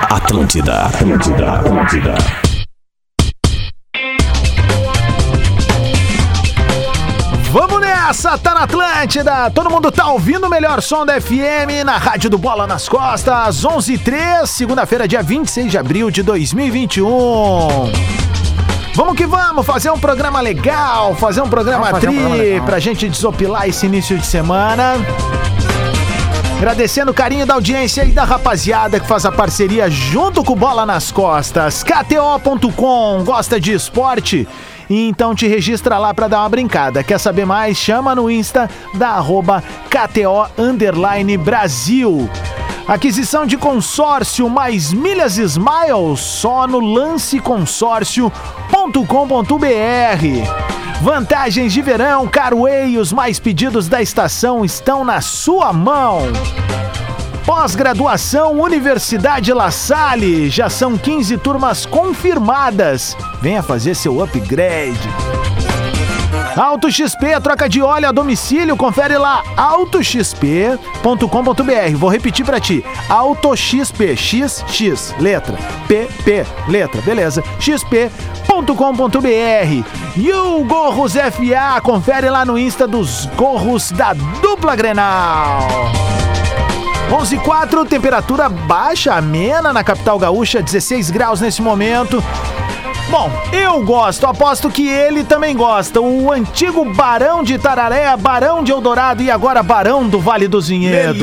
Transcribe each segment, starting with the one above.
Atlântida, Atlântida, Atlântida. Vamos nessa, tá na Atlântida. Todo mundo tá ouvindo o melhor som da FM na Rádio do Bola nas Costas, 11 h 03 segunda-feira, dia 26 de abril de 2021. Vamos que vamos, fazer um programa legal, fazer um programa Vamos fazer um tri programa legal. pra gente desopilar esse início de semana. Agradecendo o carinho da audiência e da rapaziada que faz a parceria junto com Bola nas Costas. KTO.com, gosta de esporte? Então te registra lá pra dar uma brincada. Quer saber mais? Chama no Insta da arroba KTO Brasil. Aquisição de consórcio mais milhas Smiles só no lanceconsórcio.com.br. Vantagens de verão, Carway, os mais pedidos da estação estão na sua mão. Pós-graduação Universidade La Salle, já são 15 turmas confirmadas. Venha fazer seu upgrade. Auto XP, troca de óleo a domicílio, confere lá autoxp.com.br. Vou repetir pra ti. Auto XP, XX, letra, PP, letra, beleza? xp.com.br. E o Gorros FA, confere lá no Insta dos Gorros da Dupla Grenal. 11 4, temperatura baixa, amena na capital gaúcha, 16 graus nesse momento. Bom, eu gosto, aposto que ele também gosta. O antigo Barão de Tararé, Barão de Eldorado e agora Barão do Vale dos Vinhedos.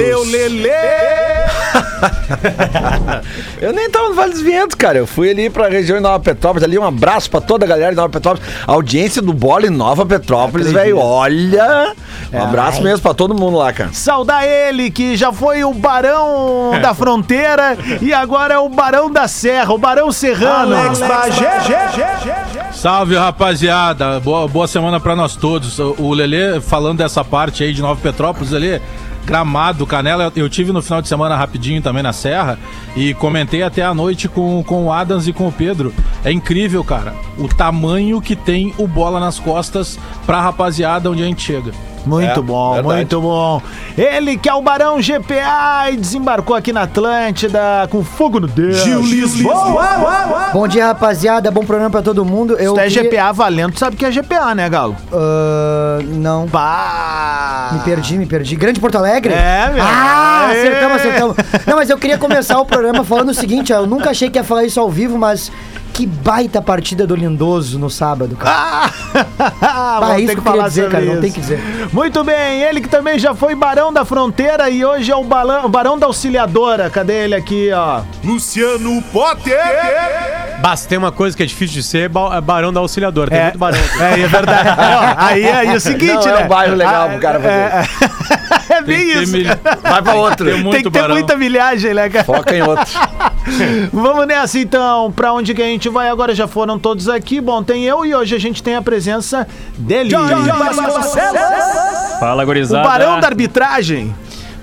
Eu nem tava no Vale dos Vientos, cara. Eu fui ali pra região de Nova Petrópolis, ali um abraço pra toda a galera de Nova Petrópolis. A audiência do Bola em Nova Petrópolis, velho. Olha! Um abraço mesmo pra todo mundo lá, cara. Saudar ele, que já foi o Barão da Fronteira e agora é o Barão da Serra, o Barão Serrano. Alex Salve, rapaziada. Boa, boa semana pra nós todos. O o Lelê, falando dessa parte aí de Nova Petrópolis, Lelê, Gramado, Canela, eu tive no final de semana rapidinho também na Serra e comentei até a noite com, com o Adams e com o Pedro. É incrível, cara, o tamanho que tem o bola nas costas pra rapaziada onde a gente chega. Muito É, bom, verdade. muito bom. Ele que é o Barão GPA e desembarcou aqui na Atlântida com fogo no dedo. Gil Lisboa. Bom dia, rapaziada. Bom programa pra todo mundo. Eu Se tu é queria- GPA valendo, tu sabe que é GPA, né, Galo? Ah, não. Bah. Me perdi, me perdi. Grande Porto Alegre? É, meu. Ah, Aê. acertamos, acertamos. Não, mas eu queria começar o programa falando o seguinte, ó. Eu nunca achei que ia falar isso ao vivo, mas que baita partida do Lindoso no sábado, cara. Ah, Bah, isso que eu queria dizer, cara, não isso. tem que dizer. Muito bem, ele que também já foi Barão da Fronteira e hoje é o Barão da Auxiliadora. Cadê ele aqui, ó? Luciano Potter. Basta, tem uma coisa que é difícil de ser, é é barão da auxiliadora. Tem muito barão. aqui. É, é verdade. Ó, aí é o seguinte, Não né? é um bairro legal pro cara fazer. É, é bem isso. mil- Vai pra outro. Tem muito Tem que ter barão. muita milhagem, né, cara? Foca em outro. Vamos nessa então. Pra onde que a gente vai agora? Já foram todos aqui. Bom, tem eu e hoje a gente tem a presença dele. Fala, O gurizada. Barão da Arbitragem.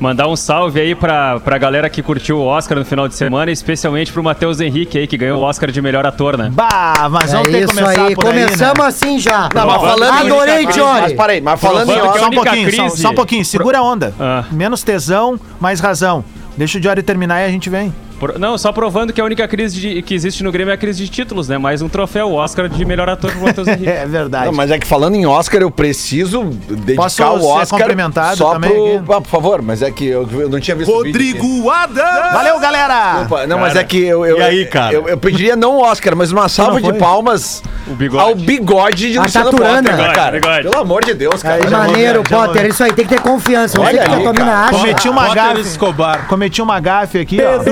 Mandar um salve aí pra, pra galera que curtiu o Oscar no final de semana, especialmente pro Matheus Henrique aí, que ganhou o Oscar de melhor ator, né? Bah, mas É vamos ter que começar aí. por Começamos aí, né? assim já. Não, mas falando em Adorei, Mas Tiori. parei, mas falando em Oscar. é Só um pouquinho, só, crise- só um pouquinho. Segura a onda. Ah. Menos tesão, mais razão. Deixa o Diário terminar e a gente vem. Pro- Não, só provando que a única crise de- que existe no Grêmio é a crise de títulos, né? Mais um troféu, o Oscar de melhor ator pro Matheus Henrique. É verdade. Não, mas é que falando em Oscar, eu preciso dedicar Posso o Oscar cumprimentado só também pro... aqui? Ah, por favor, mas é que eu, eu não tinha visto o vídeo aqui. Rodrigo Adams. Valeu, galera! Opa, Não, mas é que eu, eu, E aí, cara? Eu, eu pediria não o Oscar, mas uma salva de palmas O bigode. ao bigode de A Luciano. Potter, né, cara? bigode. Pelo amor de Deus, cara. Maneiro, já Potter. Isso aí, tem que ter confiança. Olha que a aí, cara. acha. Cometi uma gafe. Escobar. Cometi uma gafe aqui, ó.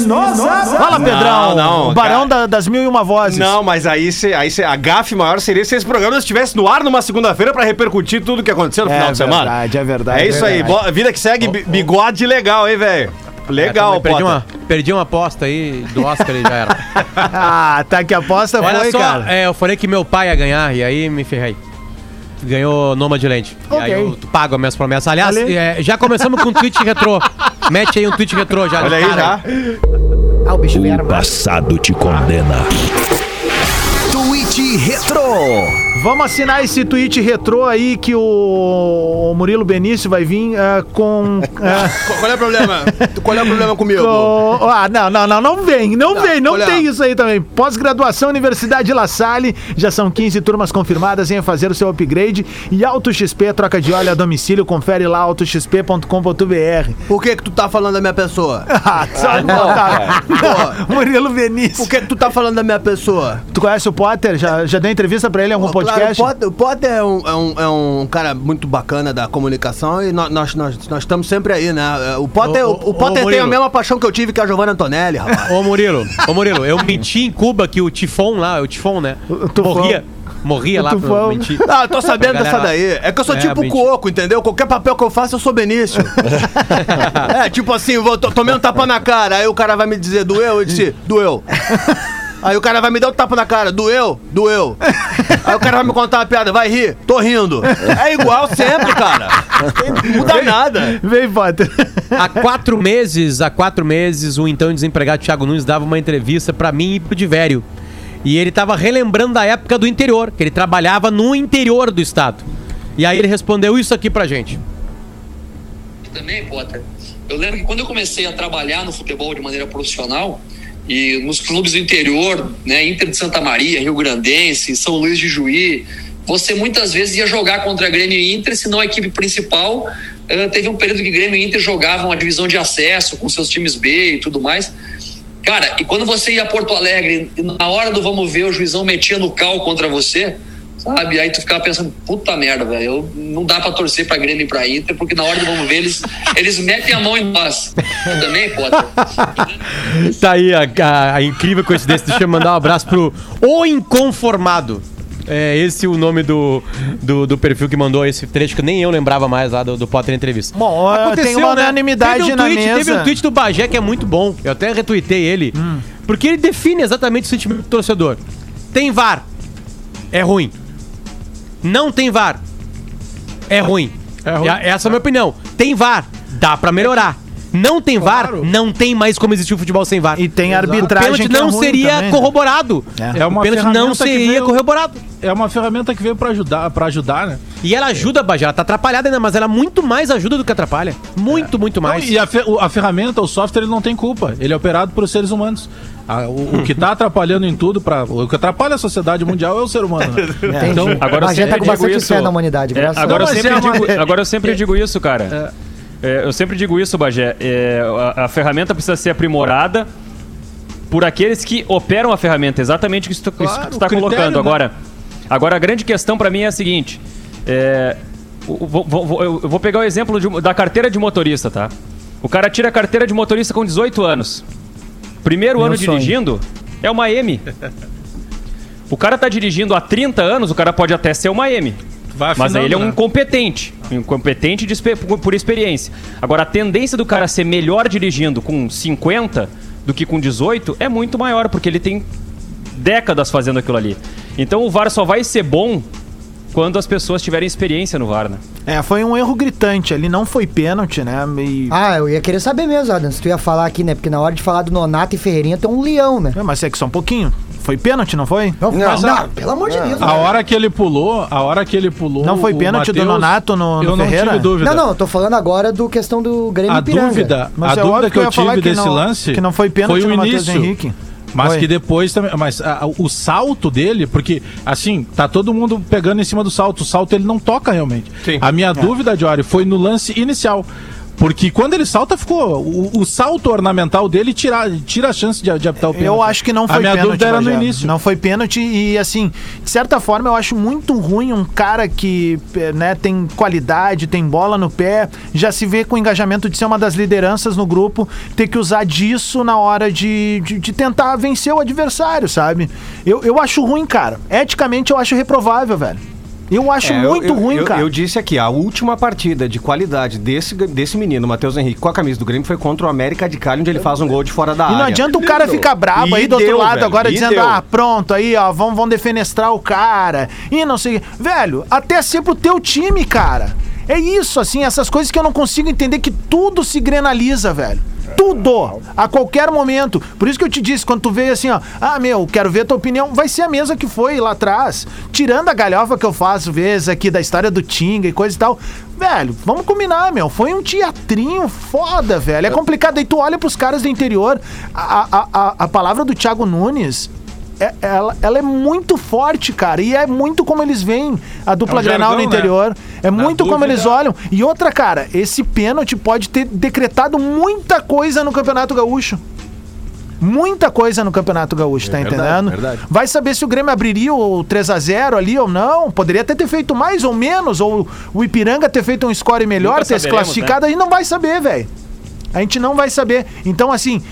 Fala, Pedrão. Não, não, o barão da- das mil e uma vozes. Não, mas aí, cê, aí cê- a gafe maior seria se esse programa estivesse no ar numa segunda-feira pra repercutir tudo que aconteceu no É final de semana. verdade, é verdade. É isso aí, verdade. bo- vida que segue, bi- bigode legal, hein, velho? Legal, É, perdi, uma, perdi uma aposta aí do Oscar e já era. Ah, tá que a aposta Olha foi, só, cara. é, eu falei que meu pai ia ganhar e aí me ferrei. Ganhou Noma de Lente. Ok. E aí eu pago as minhas promessas. Aliás, Ali. é, já começamos com um tweet retrô. Mete aí um tweet retrô já. Olha aí cara. já. Ah, o bicho O passado te condena. Tweet Retro. Vamos assinar esse tweet retrô aí que o Murilo Benício vai vir ah, com. ah, Qual é o problema? Qual é o problema comigo? com- Ah, não, não, não, não vem, não vem, não olha. tem isso aí também. Pós-graduação Universidade La Salle, já são 15 turmas confirmadas em fazer o seu upgrade e Auto XP, troca de óleo a domicílio, confere lá autoxp.com.br. Por que que tu tá falando da minha pessoa? Ah, só não, tá. Não, Murilo Benício. Por que que tu tá falando da minha pessoa? Tu conhece o Potter? Já, já deu entrevista pra ele em algum Claro, podcast? o Potter, o Potter é, um, é, um, é um cara muito bacana da comunicação e nós, nós, nós, nós estamos sempre aí, né? O Potter, o, ô, o Potter ô, tem a mesma paixão que eu tive que a Giovanna Antonelli, rapaz. Ô Murilo, ô Murilo, eu menti em Cuba que o Tifon lá, o Tifon, né? O Tufão. Morria. Morria O lá pra mentir. Ah, eu tô sabendo Galera, dessa daí. É que eu sou é, tipo mentira. coco, entendeu? Qualquer papel que eu faço, eu sou Benício. é, tipo assim, vou, to- tomei um tapa na cara, aí o cara vai me dizer, doeu? Eu disse, doeu. Aí o cara vai me dar um tapa na cara, doeu? Doeu. Aí o cara vai me contar uma piada, vai rir? Tô rindo. É igual sempre, cara. Não muda nada. Vem, Potter. Há quatro meses, há quatro meses, o então desempregado Thiago Nunes dava uma entrevista pra mim e pro Divério. E ele tava relembrando da época do interior, que ele trabalhava no interior do estado. E aí ele respondeu isso aqui pra gente. também, Potter. Eu lembro que quando eu comecei a trabalhar no futebol de maneira profissional e nos clubes do interior, né, Inter de Santa Maria, Rio Grandense, São Luís de Juí, você muitas vezes ia jogar contra Grêmio e Inter, se não a equipe principal. eh, teve um período que Grêmio e Inter jogavam a divisão de acesso com seus times B e tudo mais. Cara, e quando você ia a Porto Alegre, na hora do vamos ver, o juizão metia no cal contra você, sabe? Aí tu ficava pensando, puta merda, velho, eu- não dá pra torcer pra Grêmio e pra Inter, porque na hora do vamos ver, eles, eles metem a mão em nós. Eu também, Potter. Tá aí a, a- a incrível coincidência. Deixa eu mandar um abraço pro O Inconformado. É esse o nome do, do, do perfil que mandou esse trecho que nem eu lembrava mais lá do, do Potter Entrevista. Bom, ó, tem uma unanimidade teve um na tweet, mesa. Teve um tweet do Bagé que é muito bom. Eu até retuitei ele. Hum. Porque ele define exatamente o sentimento do torcedor. Tem VAR. É ruim. Não tem VAR. É ruim. É ruim. A- Essa é a minha opinião. Tem VAR. Dá pra melhorar. Não tem Claro. VAR, não tem mais como existir o futebol sem VAR. E tem O arbitragem pênalti que é não ruim seria também, né? corroborado. É uma o pênalti não ferramenta que seria veio- corroborado. É uma ferramenta que veio pra ajudar, pra ajudar, né? E ela ajuda, Bajé. Ela tá atrapalhada ainda, mas ela muito mais ajuda do que atrapalha. Muito, muito mais. Não, e a, fe- o- a ferramenta, o software, ele não tem culpa. Ele é operado por seres humanos. A- o, o que tá atrapalhando em tudo, pra, o que atrapalha a sociedade mundial é o ser humano. Né? Entendi. Então, Agora Bagé sempre tá com digo bastante isso. fé na humanidade, É, agora, a eu sempre é digo, agora eu sempre digo isso, cara. É, eu sempre digo isso, Bagé. É, a, a ferramenta precisa ser aprimorada por aqueles que operam a ferramenta. Exatamente isso que tu, isso Claro, que tu tá critério, colocando. né? Agora, agora, a grande questão pra mim é a seguinte. É, o- vou- vou- vou- eu vou pegar o exemplo de da carteira de motorista, tá? O cara tira a carteira de motorista com 18 anos. Primeiro Meu ano sonho. dirigindo é uma M. O cara tá dirigindo há 30 anos, o cara pode até ser uma M. vai Mas aí ele é um afinando, né? incompetente. Um incompetente por experiência. Agora, a tendência do cara ser melhor dirigindo com 50 do que com 18 é muito maior, porque ele tem décadas fazendo aquilo ali. Então o VAR só vai ser bom quando as pessoas tiverem experiência no VAR, né? É, foi um erro gritante ali, não foi pênalti, né? E... Ah, eu ia querer saber mesmo, Adam, se tu ia falar aqui, né? Porque na hora de falar do Nonato e Ferreirinha tem um leão, né? É, mas é que só um pouquinho. Foi pênalti, não foi? Não, Não. não, pelo amor de Deus. A hora que ele pulou, a hora que ele pulou. Não foi pênalti do Matheus, Nonato no- no Eu não Ferreira? tive dúvida. Não, não, eu tô falando agora do questão do Grêmio A Ipiranga. dúvida, Mas a é dúvida que eu falar tive que desse não- lance que não foi pênalti foi o no Matheus início. Henrique. Mas Foi. que depois também. Mas ah, o salto dele, porque assim, tá todo mundo pegando em cima do salto. O salto ele não toca realmente. Sim. A minha dúvida, Jory, foi no lance inicial. Porque quando ele salta, ficou. O, o salto ornamental dele tira, tira a chance de, de apitar o pênalti. Eu acho que não foi A minha pênalti. dúvida era no início. Não foi pênalti e, assim, de certa forma, eu acho muito ruim um cara que eh, né, tem qualidade, tem bola no pé, já se vê com o engajamento de ser uma das lideranças no grupo, ter que usar disso na hora de, de, de tentar vencer o adversário, sabe? Eu, eu acho ruim, cara. Eticamente, eu acho reprovável, velho. Eu acho É, eu- muito eu, ruim, eu, cara. Eu disse aqui, a última partida de qualidade desse, desse menino, Matheus Henrique, com a camisa do Grêmio, foi contra o América de Cali, onde ele faz um gol de fora da E área. não adianta o cara ficar brabo E aí do outro deu, lado velho, agora e dizendo, deu. ah, pronto, aí, ó, vão, vão defenestrar o cara. E não sei. Velho, até ser pro teu time, cara. É isso, assim, essas coisas que eu não consigo entender que tudo se grenaliza, velho. Tudo! A qualquer momento. Por isso que eu te disse, quando tu veio assim, ó, ah, meu, quero ver a tua opinião, vai ser a mesma que foi lá atrás. Tirando a galhofa que eu faço, vezes, aqui da história do Tinga e coisa e tal. Velho, vamos combinar, meu. Foi um teatrinho foda, velho. É complicado. Aí tu olha pros caras do interior, a, a, a, a palavra do Thiago Nunes. É- ela, ela é muito forte, cara. E é muito como eles veem a dupla É um Grenal no jargão, né? interior. É Na muito como dúvida- eles olham. E outra, cara, esse pênalti pode ter decretado muita coisa no Campeonato Gaúcho. Muita coisa no Campeonato Gaúcho, tá entendendo? verdade. Vai saber se o Grêmio abriria o 3 a 0 ali ou não. Poderia até ter feito mais ou menos, ou o Ipiranga ter feito um score melhor, Nunca ter se saberemos, classificado, a gente não vai saber, velho. A gente não vai saber. Então, assim,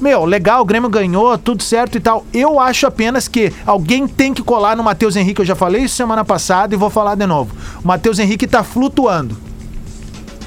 meu, legal, o Grêmio ganhou, tudo certo e tal. Eu acho apenas que alguém tem que colar no Matheus Henrique. Eu já falei isso semana passada e vou falar de novo. O Matheus Henrique tá flutuando.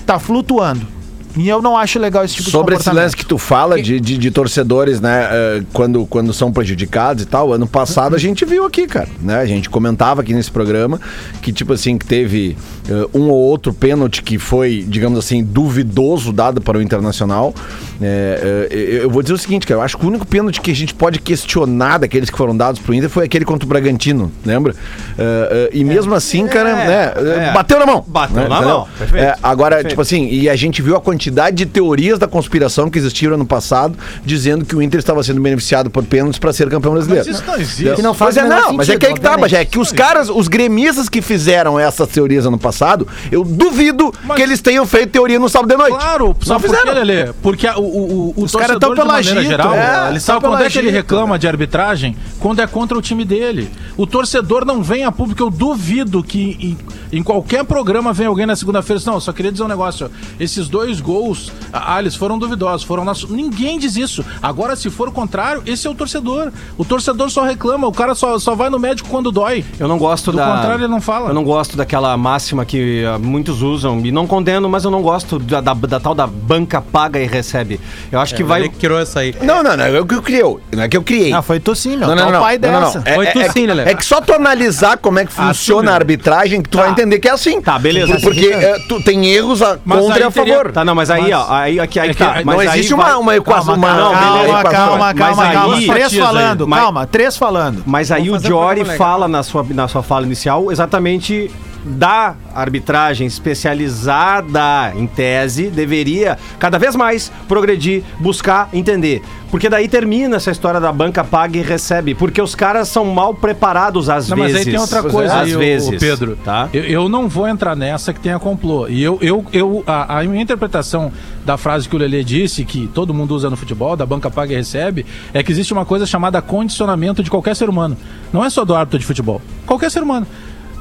Tá flutuando. E eu não acho legal esse tipo Sobre de esse comportamento. lance que tu fala de, de, de torcedores, né, eh, quando, quando são prejudicados e tal, ano passado a gente viu aqui, cara, né, a gente comentava aqui nesse programa que, tipo assim, que teve eh, um ou outro pênalti que foi, digamos assim, duvidoso dado para o Internacional. Eh, eh, eu vou dizer o seguinte, cara, eu acho que o único pênalti que a gente pode questionar daqueles que foram dados pro Inter foi aquele contra o Bragantino, lembra? Eh, e mesmo assim, cara, né, é. bateu na mão. Bateu né, na entendeu? mão, perfeito. É, agora, Perfeito. tipo assim, e a gente viu a quantidade de teorias da conspiração que existiram ano passado, dizendo que o Inter estava sendo beneficiado por pênaltis para ser campeão brasileiro. Mas isso não existe. Que não faz Mas é, não, mas é sentido, que aí que tá, mas é que os caras, os gremistas que fizeram essas teorias ano passado, eu duvido Mas- que eles tenham feito teoria no sábado de noite. Claro, não sabe por quê, fizeram. Lelê? Porque o, o, o Os caras torcedor, tão de maneira pelagito, geral, é, ele sabe quando é que ele reclama de arbitragem? Quando é contra o time dele. O torcedor não vem a público, eu duvido que em, em qualquer programa venha alguém na segunda-feira e diz, não, eu só queria dizer um negócio, esses dois gols, ah, eles foram duvidosos, foram nossos. Ninguém diz isso. Agora, se for o contrário, esse é o torcedor. O torcedor só reclama, o cara só, só vai no médico quando dói. Eu não gosto Do da. contrário, ele não fala. Eu não gosto daquela máxima que ah, muitos usam. E não condeno, mas eu não gosto da, da- da tal da banca paga e recebe. Eu acho que vai. Ele criou essa aí. Não, não, não, é o que eu criei. Não é que eu criei. Ah, foi tu sim, meu. Não, é não, o não, pai não, não, dessa. não. É, Foi é- tu é sim, que- Lelê. é que só tu analisar como é que funciona a arbitragem que tu vai entender que é assim. Tá, beleza. Porque é, tu tem erros a, Mas contra e a favor. Tá, não, mas aí, Mas- ó. Aí, aqui, aí é que tá. não Mas não aí existe vai- uma, uma equação. Calma, uma, calma, calma, calma, calma, aí- calma. Três falando, Mas- calma, três falando. Mas aí o Vamos legal. fala na sua, na sua fala inicial exatamente da arbitragem especializada em tese deveria cada vez mais progredir, buscar entender. Porque daí termina essa história da banca paga e recebe. Porque os caras são mal preparados às Não, vezes. mas aí tem outra coisa aí, às o- vezes, o Pedro. Tá? Eu, eu não vou entrar nessa que tenha complô. E eu, eu, eu a, a minha interpretação da frase que o Lelê disse, que todo mundo usa no futebol, da banca paga e recebe, é que existe uma coisa chamada condicionamento de qualquer ser humano. Não é só do árbitro de futebol. Qualquer ser humano.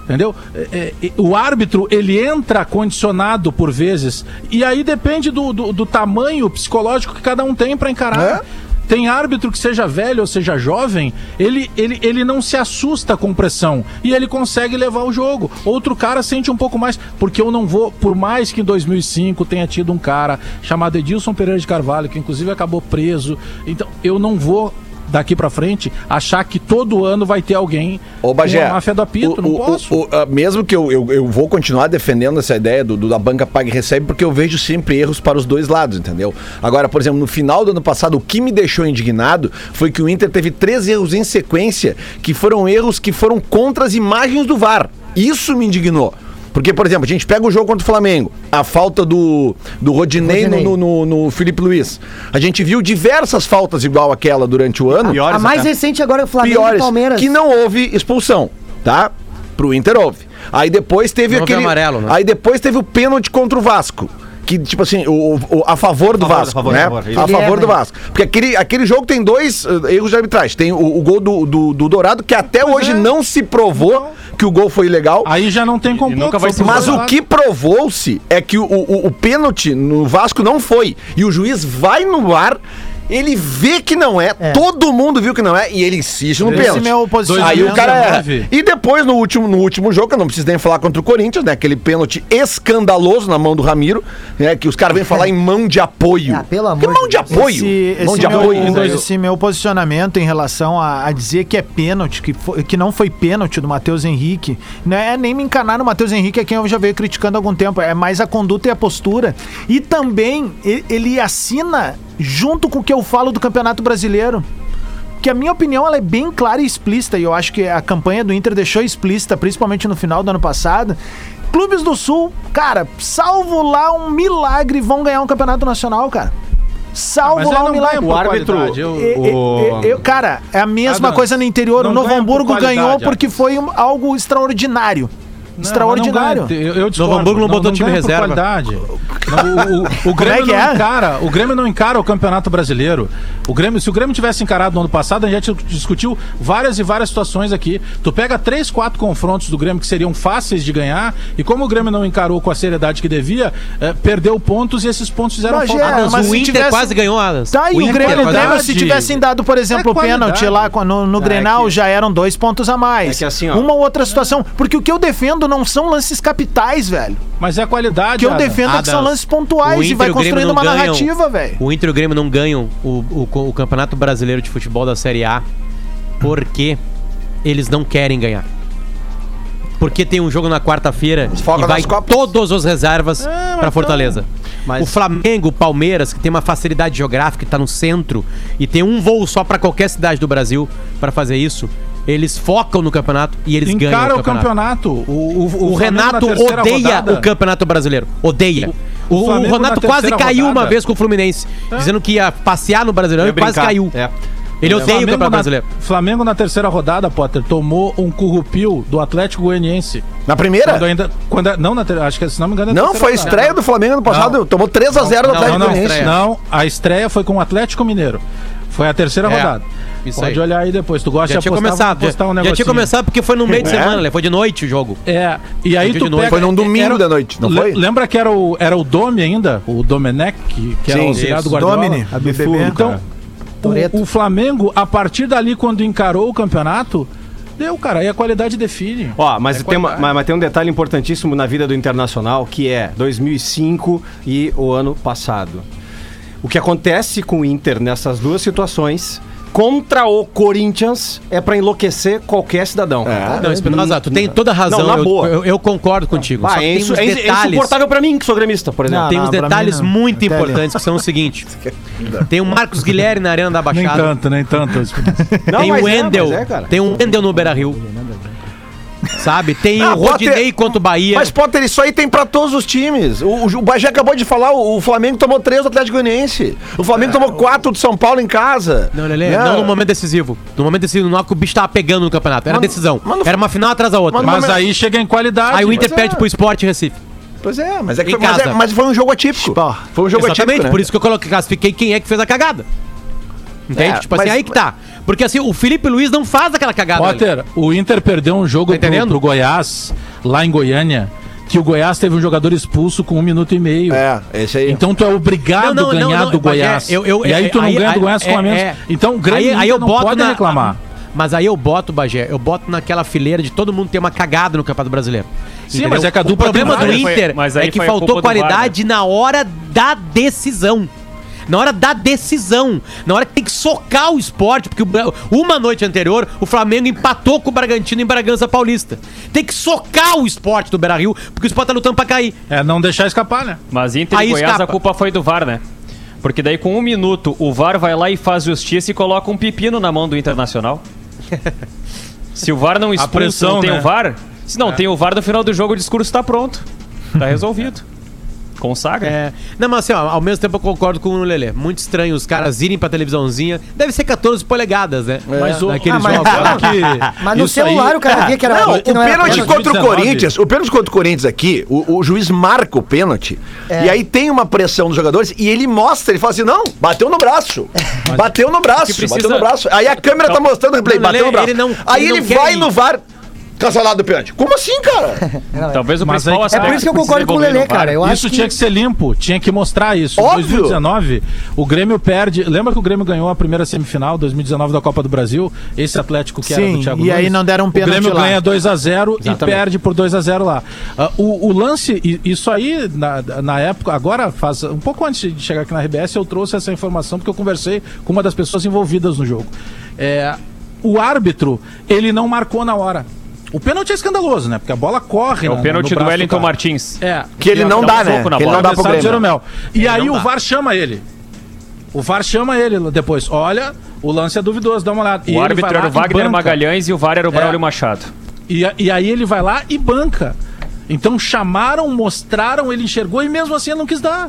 Entendeu? É, é, o árbitro, ele entra condicionado por vezes. E aí depende do, do, do tamanho psicológico que cada um tem pra encarar. Tem árbitro que seja velho ou seja jovem, ele, ele, ele não se assusta com pressão e ele consegue levar o jogo. Outro cara sente um pouco mais, porque eu não vou, por mais que em 2005 tenha tido um cara chamado Edilson Pereira de Carvalho, que inclusive acabou preso, então eu não vou daqui pra frente achar que todo ano vai ter alguém Ô, Bagé, com a máfia do apito, o- não o- posso. o- a- mesmo que eu, eu, eu vou continuar defendendo essa ideia do, do- da banca paga e recebe, porque eu vejo sempre erros para os dois lados, entendeu? Agora, por exemplo, no final do ano passado, o que me deixou indignado foi que o Inter teve três erros em sequência, que foram erros que foram contra as imagens do VAR. Isso me indignou. Porque, por exemplo, a gente pega o jogo contra o Flamengo, a falta do, do Rodinei, Rodinei. No, no, no Felipe Luiz. A gente viu diversas faltas igual aquela durante o ano A mais recente agora é o Flamengo e piores, Palmeiras. que não houve expulsão, tá? Pro Inter houve. Aí depois teve Não aquele. amarelo, né? Aí depois teve o pênalti contra o Vasco. Que, tipo assim, o, o- a favor do Favor, Vasco, favor, né? favor. A Ele favor é, do né? Vasco. Porque aquele, aquele jogo tem dois eh, erros de arbitragem. Tem o, o gol do, do, do Dourado, que até hoje é. não se provou que o gol foi ilegal. Aí já não tem complô. ser Mas o que provou-se é que o, o, o pênalti no Vasco não foi. E o juiz vai no ar Ele vê que não é, É. todo mundo viu que não é, e ele insiste no Esse pênalti. meu posicionamento Aí o cara erra. 2019. E depois, no último, no último jogo, eu não preciso nem falar contra o Corinthians, né? Aquele pênalti escandaloso na mão do Ramiro, né? Que os caras vêm falar em mão de apoio. Ah, pelo amor que mão de apoio? Esse, mão esse de meu, apoio. né? esse meu posicionamento em relação a, a dizer que é pênalti, que, foi- que não foi pênalti do Matheus Henrique, não é nem me encanar no Matheus Henrique, é quem eu já veio criticando há algum tempo, é mais a conduta e a postura. E também ele assina junto com o que eu falo do Campeonato Brasileiro. Que a minha opinião ela é bem clara e explícita, e eu acho que a campanha do Inter deixou explícita, principalmente no final do ano passado. Clubes do Sul, cara, salvo lá um milagre, vão ganhar um campeonato nacional, cara. Salvo lá um milagre. O árbitro- eu- E- e- o- e- eu- cara, é a mesma Adams, coisa no interior. O Novo Hamburgo ganhou porque foi um- algo extraordinário. Não, extraordinário. ganha. Eu, eu discordo. Hamburgo não botou time reserva. qualidade. Não, o, o- o Grêmio é que não é? encara. O Grêmio não encara o Campeonato Brasileiro. O Grêmio, se o Grêmio tivesse encarado no ano passado, a gente já discutiu várias e várias situações aqui. Tu pega três, quatro confrontos do Grêmio que seriam fáceis de ganhar, e como o Grêmio não encarou com a seriedade que devia, eh, perdeu pontos e esses pontos fizeram Mas, falta. é, Adams, mas o Inter tivesse- quase ganhou, Adams. Tá, e o, Grêmio, é o Grêmio, qualidade. se tivessem dado, por exemplo, É o pênalti lá no, no É Grenal, que- já eram dois pontos a mais. É que assim, ó. Uma ou outra situação. Porque o que eu defendo não são lances capitais, velho. Mas é a qualidade. O que eu defendo é que são lances pontuais e vai construindo uma ganham. narrativa, velho. O Inter e o Grêmio não ganham o, o, o Campeonato Brasileiro de Futebol da Série A porque eles não querem ganhar. Porque tem um jogo na quarta-feira e vai todos os reservas pra Fortaleza. Mas- O Flamengo, o Palmeiras, que tem uma facilidade geográfica, que tá no centro e tem um voo só pra qualquer cidade do Brasil pra fazer isso, eles focam no campeonato e eles ganham Encara o o campeonato. campeonato. O, o, O, Renato odeia rodada- o Campeonato Brasileiro. Odeia. O, o o Renato na quase caiu uma rodada. vez com o Fluminense, dizendo que ia passear no Brasileirão É e quase caiu. É. Ele odeia o Flamengo Campeonato na, Brasileiro. Flamengo na terceira rodada, Potter, tomou um currupio do Atlético Goianiense. Na primeira? Quando ainda, quando, não, na, ter- acho que se não me engano é Não, foi a rodada. estreia do Flamengo ano passado. Não. Tomou 3x0 do Não, Atlético não, não, Goianiense. Não, a estreia foi com o Atlético Mineiro. Foi a terceira É, rodada. Isso Pode aí. olhar aí depois. Tu gosta Já de tinha apostar, começado. vou postar Já, um já tinha negocinho. começado porque foi no meio de É? semana, né? foi de noite o jogo. É, e aí Foi tu pega... Foi num domingo da noite, não foi? Lembra que era o, era o Domi ainda? O Domenech, que, que era Sim, o auxiliar do Guardiola? Domini, a BBB. Então, Toretto. o, o Flamengo, a partir dali, quando encarou o campeonato, deu, cara. Aí a qualidade define. Ó, mas, É tem uma- mas, mas tem um detalhe importantíssimo na vida do Internacional, que é 2005 e o ano passado. O que acontece com o Inter nessas duas situações contra o Corinthians é pra enlouquecer qualquer cidadão. É. Não, Espinosa, tu tem toda a razão. Não, na eu, boa. eu- eu concordo contigo. Ah, é, tem insu- uns é, é detalhes. insuportável pra mim, que sou gremista, por exemplo. Não, Tem uns detalhes muito Até importantes que são o seguinte: tem o Marcos Guilherme na Arena da Nem Baixada. tanto, nem tanto. Não, tem o é, Wendel. é, tem o Wendel no Beira Rio. Sabe? Tem Ah, o Rodinei ter- contra o Bahia. Mas, Potter, isso aí tem pra todos os times. O, o, o Bagé acabou de falar, o, o Flamengo tomou 3 do Atlético Goianiense. O Flamengo tomou 4 do São Paulo em casa. Não, Lelê, Né? não no momento decisivo. No momento decisivo, não é que o bicho tava pegando no campeonato. Era Mas- decisão. mas no- Era uma final atrás da outra. mas no Mas aí chega em qualidade. Aí o Inter Mas é. perde pro Sport Recife. Pois é, mas, é que foi, mas, é- mas foi um jogo atípico. Pô, Foi um jogo Exatamente, atípico, né? por isso que eu coloquei, classifiquei quem é que fez a cagada. Entende? É, tipo assim, mas- aí que tá. Porque assim, o Felipe Luiz não faz aquela cagada. ali. Potter, o Inter perdeu um jogo Tá pro, pro Goiás, lá em Goiânia, que o Goiás teve um jogador expulso com um minuto e meio. É, esse aí. Então tu é obrigado Não, não, a ganhar não, não, do é, Goiás. eu- eu- e aí tu não aí- ganha aí- do Goiás com a é- menos. é. Então o Grêmio aí, o aí eu não boto pode na, reclamar. Mas aí eu boto, Bagé, eu boto naquela fileira de todo mundo ter uma cagada no Campeonato Brasileiro. Sim, mas é que a o dupla problema tem do. Inter Mas aí é que foi faltou qualidade na hora da decisão. Na hora da decisão. Na hora que tem que socar o esporte, porque uma noite anterior o Flamengo empatou com o Bragantino em Bragança Paulista. Tem que socar o esporte do Beira Rio, porque o esporte tá lutando pra cair. É não deixar escapar, né? Mas Inter Aí e Goiás escapa. a culpa foi do VAR, né? Porque daí com um minuto o VAR vai lá e faz justiça e coloca um pepino na mão do Internacional. Se o VAR não expulsa, pressão, não tem né? o VAR. Se não tem o VAR no final do jogo, o discurso tá pronto. Tá resolvido. Consagra. É, não, mas assim, ó, ao mesmo tempo eu concordo com o Lelê. Muito estranho os caras irem pra televisãozinha. Deve ser 14 polegadas, né? Mas o- Naqueles Ah, mas-. Claro que Mas no celular aí- o cara via que era Não, que o pênalti contra o 2019. Corinthians, o pênalti contra o Corinthians aqui, o, o juiz marca o pênalti É. e aí tem uma pressão dos jogadores e ele mostra, ele fala assim: não, bateu no braço. Bateu no braço, precisa- bateu no braço. Aí a câmera tá mostrando o replay, bateu no braço. ele não- aí ele ele, vai ir. no VAR. Cancelado o pênalti. Como assim, cara? Talvez o Mas principal aí que tá. É por isso que eu que concordo com o Lelê, cara. Eu Isso que... tinha que ser limpo, tinha que mostrar isso. Em Óbvio. 2019, o Grêmio perde. Lembra que o Grêmio ganhou a primeira semifinal, 2019 da Copa do Brasil? Esse Atlético que era Sim, do Thiago e aí não deram um pênalti O Grêmio lá. ganha 2x0 e perde por 2x0 lá. Ah, o, o lance, isso aí, na, na época, agora, faz um pouco antes de chegar aqui na RBS, eu trouxe essa informação porque eu conversei com uma das pessoas envolvidas no jogo. É, o árbitro, ele não marcou na hora. O pênalti é escandaloso, né? Porque a bola corre. É o pênalti no do Wellington cara. Martins. É. Que ele não dá dá, um né? Que ele bola. não dá pro Grêmio. E É, aí o dá. VAR chama ele. O VAR chama ele depois. Olha, o lance é duvidoso, dá uma olhada. E O ele árbitro era o e Wagner banca. Magalhães e o VAR era o É. Braulio Machado. E, e aí ele vai lá e banca. Então chamaram, mostraram, ele enxergou e mesmo assim ele não quis dar.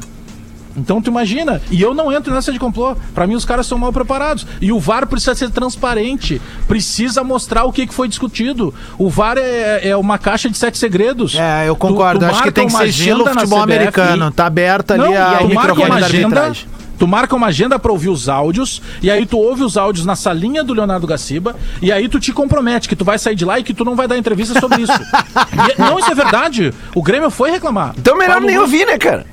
Então tu imagina, e eu não entro nessa de complô. Pra mim os caras são mal preparados. E o VAR precisa ser transparente, precisa mostrar o que que foi discutido. O VAR é, é uma caixa de sete segredos. É, eu Tu- concordo. tu Acho que tem que ser estilo futebol CBF, americano. Tá aberto ali Não, a, o tu microfone uma da arbitragem. tu marca uma agenda pra ouvir os áudios, e aí tu ouve os áudios na salinha do Leonardo Gaciba, e aí tu te compromete que tu vai sair de lá e que tu não vai dar entrevista sobre isso. E- não, isso é verdade. O Grêmio foi reclamar. Então melhor Paulo nem ouvir, né, cara?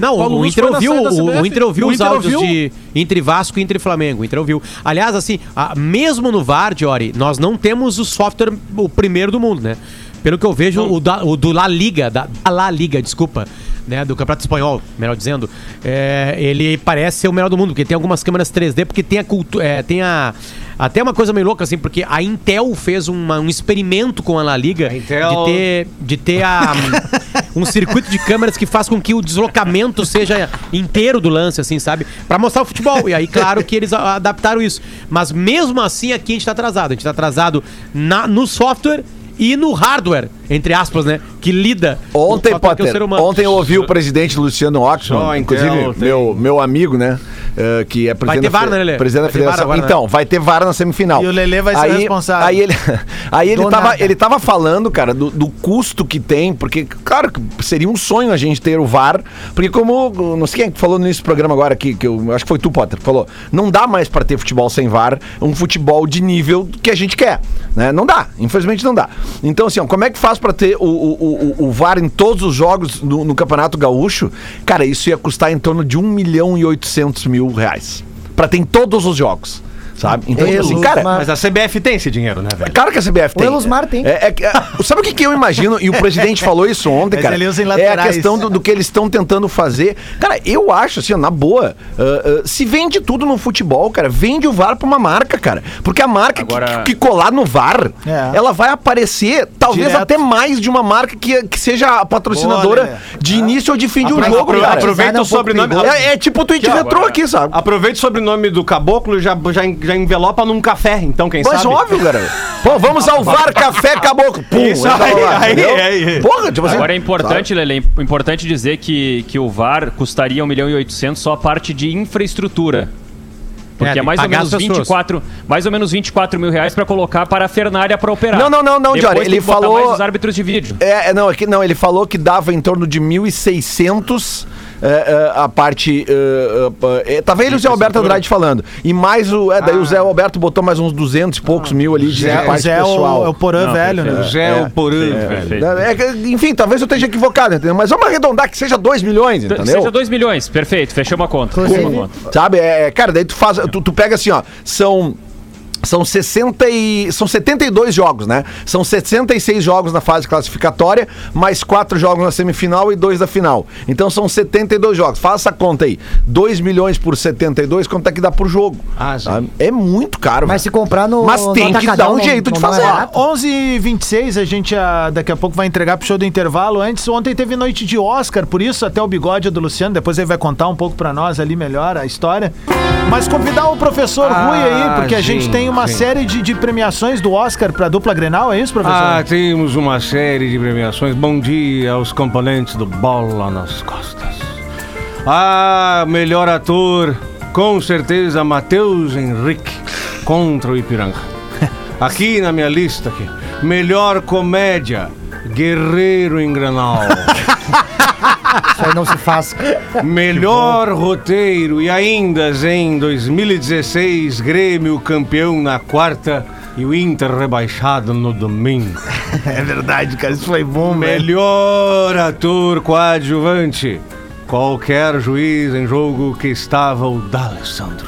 Não, Paulo o Inter ouviu, o, o Inter ouviu O os Inter áudios ouviu. de entre Vasco e entre Flamengo. O Inter ouviu. Aliás, assim, a- mesmo no VAR, Diori, nós não temos o software o primeiro do mundo, né? Pelo que eu vejo, o, da- o do La Liga, da, da La Liga, desculpa, né? Do Campeonato Espanhol, melhor dizendo, é, ele parece ser o melhor do mundo, porque tem algumas câmeras 3D, porque tem a cultura. tem a. Até uma coisa meio louca, assim, porque a Intel fez uma- um experimento com a La Liga A Intel- de ter, de ter a, um circuito de câmeras que faz com que o deslocamento seja inteiro do lance, assim, sabe? Pra mostrar o futebol. E aí, claro que eles adaptaram isso. Mas mesmo assim, aqui a gente tá atrasado. A gente tá atrasado na, no software e no hardware, entre aspas, né? Que lida com o Ontem, que é o Potter, ser humano. ontem eu ouvi o presidente Luciano Só Oxman, inclusive tem. meu, meu amigo, né? eh, que é presidente, ter da, VAR, fe- né, Lelê? presidente da Vai ter VAR federação. agora, né? então, vai ter VAR na semifinal. E o Lelê vai ser aí, responsável. Aí ele, aí ele, Do tava, nada. ele tava falando, cara, do, do custo que tem, porque, claro, que seria um sonho a gente ter o VAR, porque como, não sei quem falou nesse programa agora aqui, que eu acho que foi tu, Potter, falou, não dá mais pra ter futebol sem VAR, um futebol de nível que a gente quer, né? Não dá, infelizmente não dá. Então, assim, ó, como é que faz pra ter o, o, o, o VAR em todos os jogos no, no Campeonato Gaúcho? Cara, isso ia custar em torno de 1 milhão e 800 mil reais. Pra ter em todos os jogos, sabe? Então, tipo assim, cara... Mas a CBF tem esse dinheiro, né, velho? Claro que a CBF tem. Elusmar tem. É, é que- é, sabe o que, que eu imagino? E o presidente falou isso ontem, Mas cara. É a questão do, do que eles estão tentando fazer. Cara, eu acho, assim, na boa, ah, ah, se vende tudo no futebol, cara, vende o VAR pra uma marca, cara. Porque a marca que- Agora- que, colar no VAR, É. ela vai aparecer, talvez Direto. até mais de uma marca que, que seja a patrocinadora Lelê. de início ou de fim de um jogo, cara. aproveita é o pouco sobrenome. É, é tipo o tweet retrô aqui, sabe? Aproveita o sobrenome do caboclo e já, já, já envelopa num café, então, quem Mas sabe? óbvio, cara. Pô, vamos ao VAR Café Caboclo. Pum, Isso entra aí, lá, aí, entendeu? aí. Porra, tipo assim. Agora é importante, Lele, é importante dizer que, que o VAR custaria 1 milhão e 800 só a parte de infraestrutura. Porque É, é, mais ou menos as pessoas. 24, mais ou menos 24 mil reais pra colocar para a Fernária pra operar. Não, não, não, não, Depois Jory, ele falou- mais os árbitros de vídeo. É, é, não, é que, não, ele falou que dava em torno de 1.600 é, é, a parte. É, é, é, tava ele e o Zé Alberto Andrade falando. E mais o. É, daí o Zé Alberto botou mais uns 200 e poucos mil ali de Zé, o parte Zé é o, pessoal. é o Porã velho, né? Zé É, o Porã, velho. É, é enfim, talvez eu esteja equivocado, entendeu? Mas vamos arredondar que seja 2 milhões, entendeu? Seja 2 milhões, perfeito, fechou uma conta. Fechou uma conta. Sabe? É, cara, daí tu faz. Tu, tu pega assim, ó. São. São 60 e, são 72 jogos, né? São 66 jogos na fase classificatória, mais 4 jogos na semifinal e 2 da final. Então são 72 jogos. Faça a conta aí. 2 milhões por 72, quanto é que dá por jogo? Ah, sim. Sabe? É muito caro. Mas velho. se comprar no. Mas no tem que dar um não- jeito de não é fazer. barato? 11 h 26 a gente ah, daqui a pouco vai entregar pro show do intervalo. Antes, ontem teve noite de Oscar, por isso até o bigode é do Luciano. Depois ele vai contar um pouco pra nós ali melhor a história. Mas convidar o professor Ah, Rui aí, porque a gente gente, tem uma gente. série de, de premiações do Oscar pra dupla Grenal, é isso, professor? Ah, temos uma série de premiações. Bom dia aos componentes do Bola nas Costas. Ah, melhor ator, com certeza, Matheus Henrique, contra o Ipiranga. Aqui na minha lista, aqui. melhor comédia, Guerreiro em Granal. Isso aí não se faz. Melhor roteiro e ainda em 2016, Grêmio campeão na quarta e o Inter rebaixado no domingo. É verdade, cara, isso foi bom, velho. Melhor ator coadjuvante. Qualquer juiz em jogo que estava o D'Alessandro.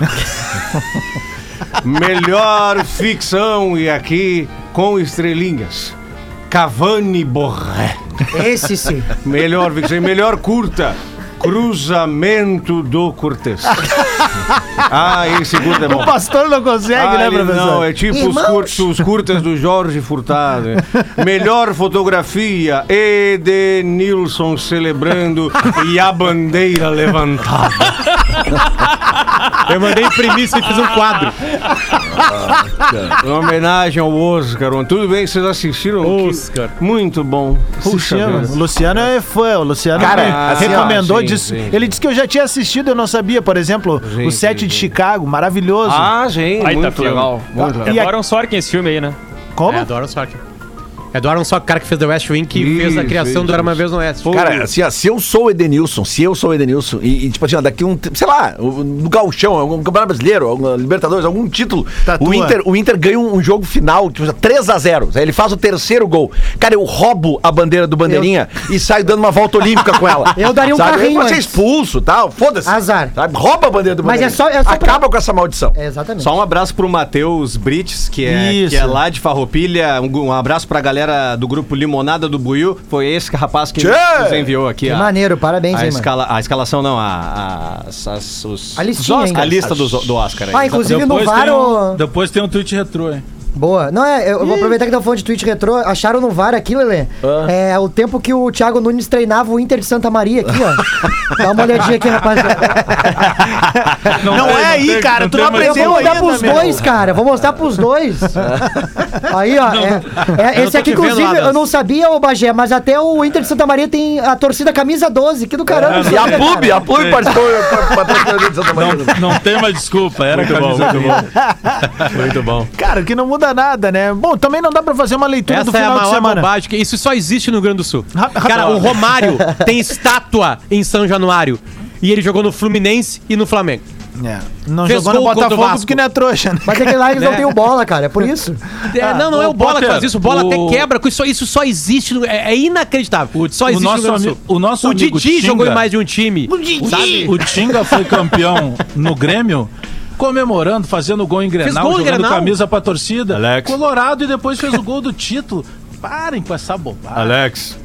Melhor ficção e aqui com estrelinhas. Cavani Borré. Esse sim. Melhor e melhor curta. Cruzamento do Cortez. Ah, esse curta é bom. O pastor não consegue, Ah, né, professor? Não, é tipo os, curtos, os curtas do Jorge Furtado. Melhor fotografia, Edenilson celebrando e a bandeira levantada. Eu mandei imprimir isso e fiz um quadro. Em homenagem ao Oscar. Tudo bem, vocês assistiram? Que- Oscar. Muito bom. Puxa Luciano, vida. o Luciano é fã, o Luciano Cara, me assim, ó, recomendou sim, disso. sim. Ele disse que eu já tinha assistido, eu não sabia, por exemplo, Sim, o set sim, de sim. Chicago, maravilhoso. Ah, gente, Aí tá muito filme. legal. Muito legal. É E a- do Aaron Sorkin esse filme aí, né? Como? É do Aaron Sorkin. É do Aaron Sorkin, o cara que fez The West Wing, que fez a Isso, criação do Era Uma. Vez no Oeste. Cara, assim, ó, se eu sou o Edenilson, se eu sou o Edenilson, e, e, tipo assim, ó, daqui um, sei lá, no Gauchão, algum campeonato brasileiro, algum Libertadores, algum título, Tatua. o Inter, o Inter ganha um, um jogo final, tipo, 3x0. Aí ele faz o terceiro gol. Cara, eu roubo a bandeira do Bandeirinha e saio dando uma volta olímpica com ela. Eu daria um sabe? carrinho Pode ser expulso tal, foda-se. Azar. Sabe? Rouba a bandeira do Mas é Bandeirinha. só- é só pra- Acaba com essa maldição. É, exatamente. Só um abraço pro Matheus Brites, que é, Isso. que é lá de Farroupilha. Um, um abraço pra galera do grupo Limonada do Buiu. Foi esse rapaz que Tchê! nos enviou aqui. Que a- maneiro, parabéns a, aí, mano. escala, a escalação não, a, a, as- os, A listinha os ainda. a lista do, do Oscar. aí, Ah, inclusive no VAR. tem um, depois tem um tweet retrô, hein? Boa. Não, é, eu vou aproveitar que estão falando de tweet retrô. Acharam no VAR aqui, Lelê? É o tempo que o Thiago Nunes treinava o Inter de Santa Maria aqui, ó. Dá uma olhadinha aqui, rapaziada. Não, tem, é aí, tem- cara, tu não mais Eu aprendeu vou mandar pros meu. dois, cara. Vou mostrar pros dois. Aí, ó. é- é- esse aqui, vendo, inclusive, eu não sabia, ô Bagé, mas até o Inter de Santa Maria tem a torcida camisa 12. Que do caramba. isso E a Pub, cara. a Pub participou patrocinador de Santa Maria. Não tem mais desculpa, era Muito bom, muito bom. Muito bom. Cara, que não muda nada, né? Bom, também não dá pra fazer uma leitura do Essa é a final de maior semana. bobagem, que isso só existe no Rio Grande do Sul. Ra- ra- Cara, o Romário tem estátua em São Januário. E ele jogou no Fluminense e no Flamengo. É, não Fez jogou no o Botafogo porque não é trouxa, né? Mas é que lá eles não Né? têm o bola, cara. É por isso. É, não, não é o Bola que faz isso. O Bola o- até quebra. Isso, isso só existe. no- é, é inacreditável. só o existe nosso no ami- o nosso o amigo Didi Tinga- jogou em mais de um time. Sabe? O Tinga foi campeão no Grêmio. Comemorando, fazendo gol em Grenal, gol em jogando Grenal. camisa pra torcida. Alex. Colorado e depois fez o gol do título. Parem com essa bobagem. Alex.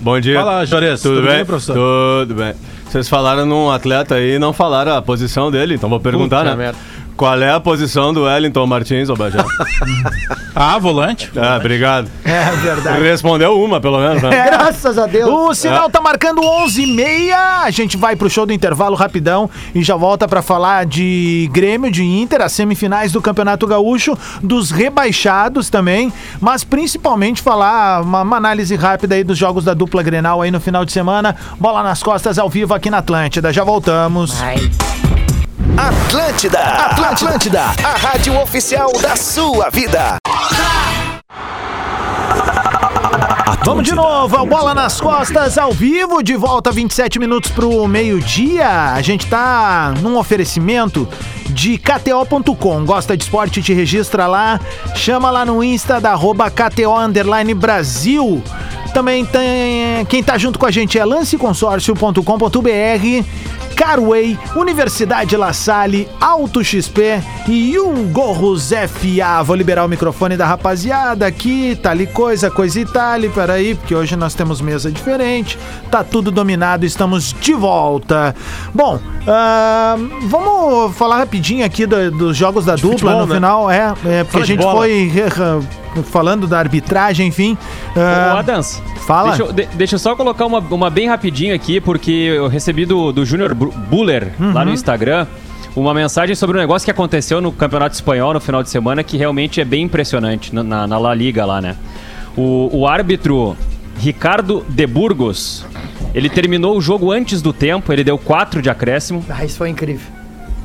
Bom dia. Fala, Jores. Tudo, bem? professor? Tudo bem. Vocês falaram num atleta aí e não falaram a posição dele, então vou perguntar, Puta né? merda. Qual é a posição do Wellington Martins, ô Bajé? Ah, volante. ah, obrigado. É verdade. Respondeu uma, pelo menos, né? Graças a Deus. O sinal tá marcando 11h30. A gente vai pro show do intervalo rapidão e já volta pra falar de Grêmio, de Inter, as semifinais do Campeonato Gaúcho, dos rebaixados também, mas principalmente falar uma, uma análise rápida aí dos jogos da dupla Grenal aí no final de semana. Bola nas costas ao vivo aqui na Atlântida. Já voltamos. Atlântida, Atlântida, a rádio oficial da sua vida. Vamos de novo, ao Bola nas Costas, ao vivo, de volta 27 minutos pro meio-dia. A gente tá num oferecimento de KTO.com. Gosta de esporte? Te registra lá. Chama lá no Insta da arroba KTO Underline Brasil. Também tem. Quem tá junto com a gente é lanceconsórcio.com.br. Carway, Universidade La Salle, Auto XP e um Gorros FA. Vou liberar o microfone da rapaziada aqui. Tá ali coisa, coisa e tal. Peraí, porque hoje nós temos mesa diferente. Tá tudo dominado, estamos de volta. Bom, ah, vamos falar rapidinho aqui do- dos jogos da dupla futebol, no né? final. É, é porque Fala a de gente foi falando da arbitragem, enfim. Ô, Ah, Adams, fala. Deixa eu, de- deixa eu só colocar uma, uma bem rapidinho aqui, porque eu recebi do, do Júnior Buller lá no Instagram uma mensagem sobre um negócio que aconteceu no Campeonato Espanhol no final de semana que realmente é bem impressionante na, na, na La Liga lá, né? O, o árbitro Ricardo de Burgos, ele terminou o jogo antes do tempo, ele deu 4 de acréscimo, Ah, isso foi incrível.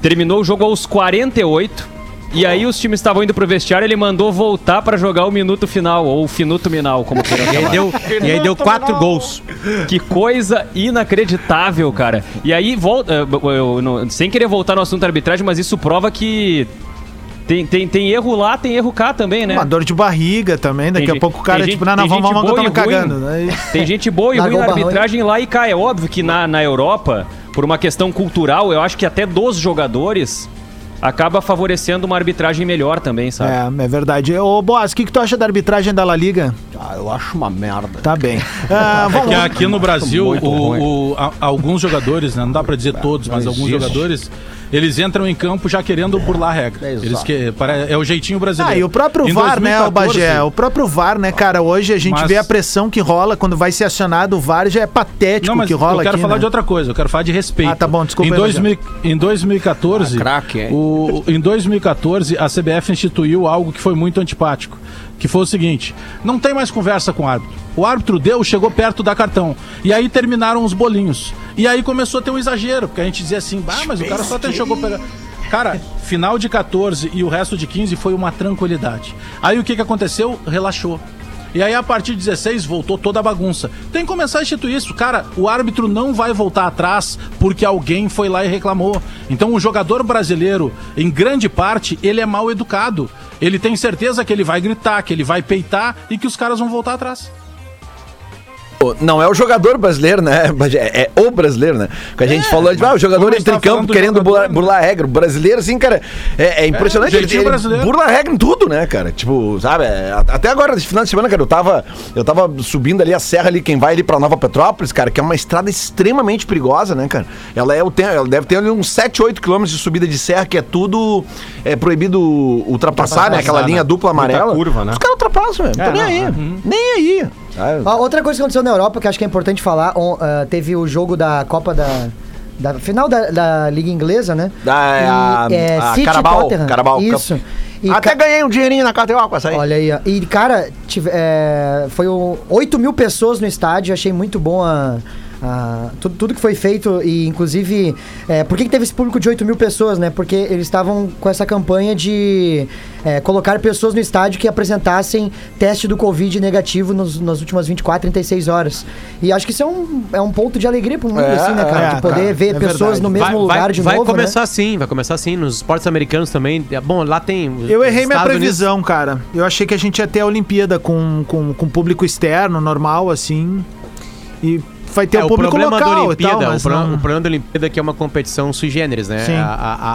Terminou o jogo aos 48. E aí os times estavam indo pro vestiário, ele mandou voltar pra jogar o minuto final, ou o finuto minal, como queiram E aí chamar. deu, e aí deu quatro gols. Que coisa inacreditável, cara. E aí, volta, eu, eu não- sem querer voltar no assunto da arbitragem, mas isso prova que Tem, tem, tem erro lá, tem erro cá também, né? Uma dor de barriga também, daqui Tem a pouco o cara, tem tipo, gente- não, não, tem vamos, vamos, me e cagando. Aí- Tem gente boa e ruim na arbitragem lá e cá. É óbvio que na, na Europa, por uma questão cultural, eu acho que até dos jogadores acaba favorecendo uma arbitragem melhor também, sabe? É, é verdade. Ô, Boas, o que, que tu acha da arbitragem da La Liga? Ah, eu acho uma merda. Tá bem. Ah, É que aqui no Brasil, o, o- a- alguns jogadores, né, não dá pra dizer todos, mas alguns jogadores, eles entram em campo já querendo burlar a regra. Eles que, pare- é o jeitinho brasileiro. Ah, e o próprio Em VAR, né, o 2014, Bagé? O próprio VAR, né, cara? Hoje a gente Mas- vê a pressão que rola quando vai ser acionado o VAR, já é patético Não, mas que rola eu quero aqui, falar né? de outra coisa, eu quero falar de respeito. Ah, tá bom, desculpa Em, aí, 2000, em 2014, Ah, craque, hein? o, em 2014, a CBF instituiu algo que foi muito antipático, que foi o seguinte: não tem mais conversa com o árbitro. O árbitro deu, chegou perto da cartão. E aí terminaram os bolinhos. E aí começou a ter um exagero, porque a gente dizia assim, bah, mas o cara só tem chegou pegar. Cara, final de 14 e o resto de 15 foi uma tranquilidade. Aí o que, que aconteceu? Relaxou. E aí, a partir de 16, voltou toda a bagunça. Tem que começar a instituir isso. Cara, o árbitro não vai voltar atrás porque alguém foi lá e reclamou. Então, o jogador brasileiro, em grande parte, ele é mal educado. Ele tem certeza que ele vai gritar, que ele vai peitar e que os caras vão voltar atrás. Não é o jogador brasileiro, né? É, é o brasileiro, né? Que a gente falou de ah, o jogador entra em tava falando campo do querendo burlar, né? burlar a regra. O brasileiro, assim, cara, é, é impressionante. É, ele, ele burla regra em tudo, né, cara? Tipo, sabe? é, até agora, nesse final de semana, cara, eu tava, eu tava subindo ali a serra ali, quem vai ali pra Nova Petrópolis, cara, que é uma estrada extremamente perigosa, né, cara? Ela, é o ela deve ter ali uns 7, 8 quilômetros de subida de serra, que é tudo é, proibido ultrapassar, né? Aquela linha dupla amarela. curva, né? Os caras ultrapassam, velho. Não tô nem aí. Nem aí. Ó, outra coisa que aconteceu na Europa que acho que é importante falar, on- ah, teve o jogo da Copa da. Da final da, da Liga Inglesa, né? Da- E, é, a City Carabao, Tottenham. Carabao. Isso. E Até ca- ganhei um dinheirinho na KTO com essa aí. Olha aí, ó. E, cara, tive, é, foi o 8 mil pessoas no estádio, achei muito bom a. a- tudo, tudo que foi feito e inclusive é, por que, que teve esse público de 8 mil pessoas né porque eles estavam com essa campanha de é, colocar pessoas no estádio que apresentassem teste do Covid negativo nos, nas últimas 24, 36 horas e acho que isso é um, é um ponto de alegria pro mundo É, assim né cara é, de poder cara, ver é pessoas verdade. no mesmo vai, lugar vai, de vai novo né? começar assim, vai começar assim. Nos esportes americanos também. É, Bom, lá tem. Eu errei minha Estados Unidos- previsão, cara. Eu achei que a gente ia ter a Olimpíada com, com, com público externo, normal, assim. E vai ter É, o o público problema da local e Olimpíada, tal, mas o, problema, não- o problema da Olimpíada é que é uma competição sui generis, né? Sim. A,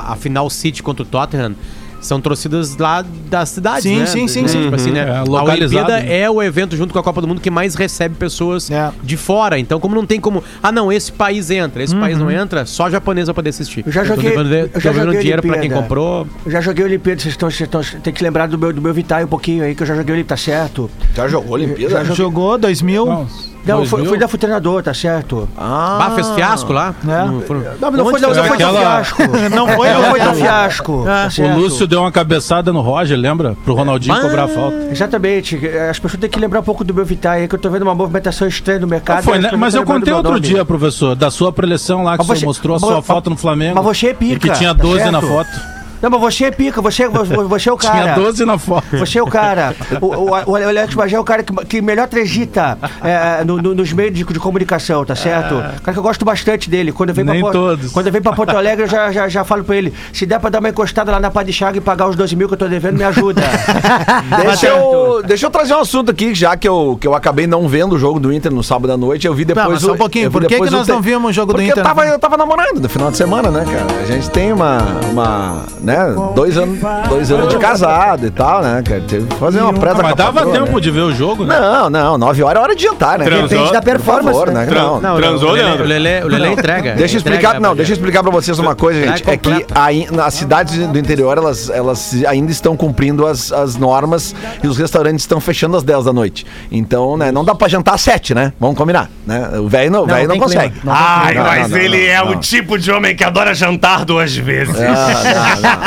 a, a final City contra o Tottenham são torcidas lá das cidades, Sim, né? sim, sim, Tipo sim. assim, né? É, a Olimpíada né? é o evento junto com a Copa do Mundo que mais recebe pessoas É. de fora. Então, como não tem como... Ah, não, esse país entra, esse país Uhum. não entra, só japonês vai poder assistir. Eu já joguei- devolvendo- eu já joguei dinheiro pra quem comprou. Eu já joguei Olimpíada, vocês estão, vocês estão. Tem que lembrar do meu, do meu Vitae um pouquinho aí, que eu já joguei Olimpíada, tá certo? Já jogou Olimpíada? Já joguei. Jogou 2000. Não, Não, mil? fui da fui treinador, tá certo? Ah, Bah, fez fiasco lá. É. No- foram- Não, não foi, não, não foi Aquela- fiasco. Não foi, Não foi tão É. fiasco. tá O? Lúcio deu uma cabeçada no Roger, lembra? Pro Ronaldinho Mas- cobrar a falta. Exatamente. As pessoas têm que lembrar um pouco do meu Vitae aí, que eu tô vendo uma movimentação estranha no mercado. Foi, né? Mas eu contei outro nome. dia, professor, da sua preleção lá, que Mas você você- mostrou a sua mas- foto no Flamengo. mas você é pica, E que tinha tá 12 na certo? foto. Não, mas você é pica, você, você, você é o cara. Tinha 12 na foto. Você é o cara. O, o, o, o Alex Bagé é o cara que, que melhor transita é, no- no- nos meios de, de comunicação, tá certo? Cara que eu gosto bastante dele. Quando eu venho, Nem pra, todos. Quando eu venho pra Porto Alegre, eu já, já, já falo pra ele: se der pra dar uma encostada lá na Padixaga e pagar os 12 mil que eu tô devendo, me ajuda. Deixa eu, deixa eu trazer um assunto aqui, já que eu, que eu acabei não vendo o jogo do Inter no sábado à noite. Eu vi depois. Não, mas só o- um pouquinho, por que que nós te- não vimos o jogo do Porque Inter? Eu tava, eu tava namorando no final de semana, né, cara? A gente tem uma. uma né, dois anos, dois anos de casado e tal, né, cara? Teve que fazer uma preta Ah, mas com a dava patroa, tempo né? de ver o jogo, né? Não, não, nove horas é hora de jantar, né? Transou? Depende da Por performance, favor, né? né? Não, Não, Transou, Leandro? o Lelê, o Lelê entrega. Deixa eu Entrega, explicar, não, deixa eu explicar pra vocês uma coisa, gente. É que completa. aí, nas cidades do interior, elas, elas ainda estão cumprindo as, as normas e os restaurantes estão fechando às 10 da noite. Então, né, não dá pra jantar às 7, né? Vamos combinar, né? O velho não, o velho não, tem clima, consegue. não tem Ai, Não, mas não, não, ele não, é não. o tipo de homem que adora jantar duas vezes. Ah, não, não,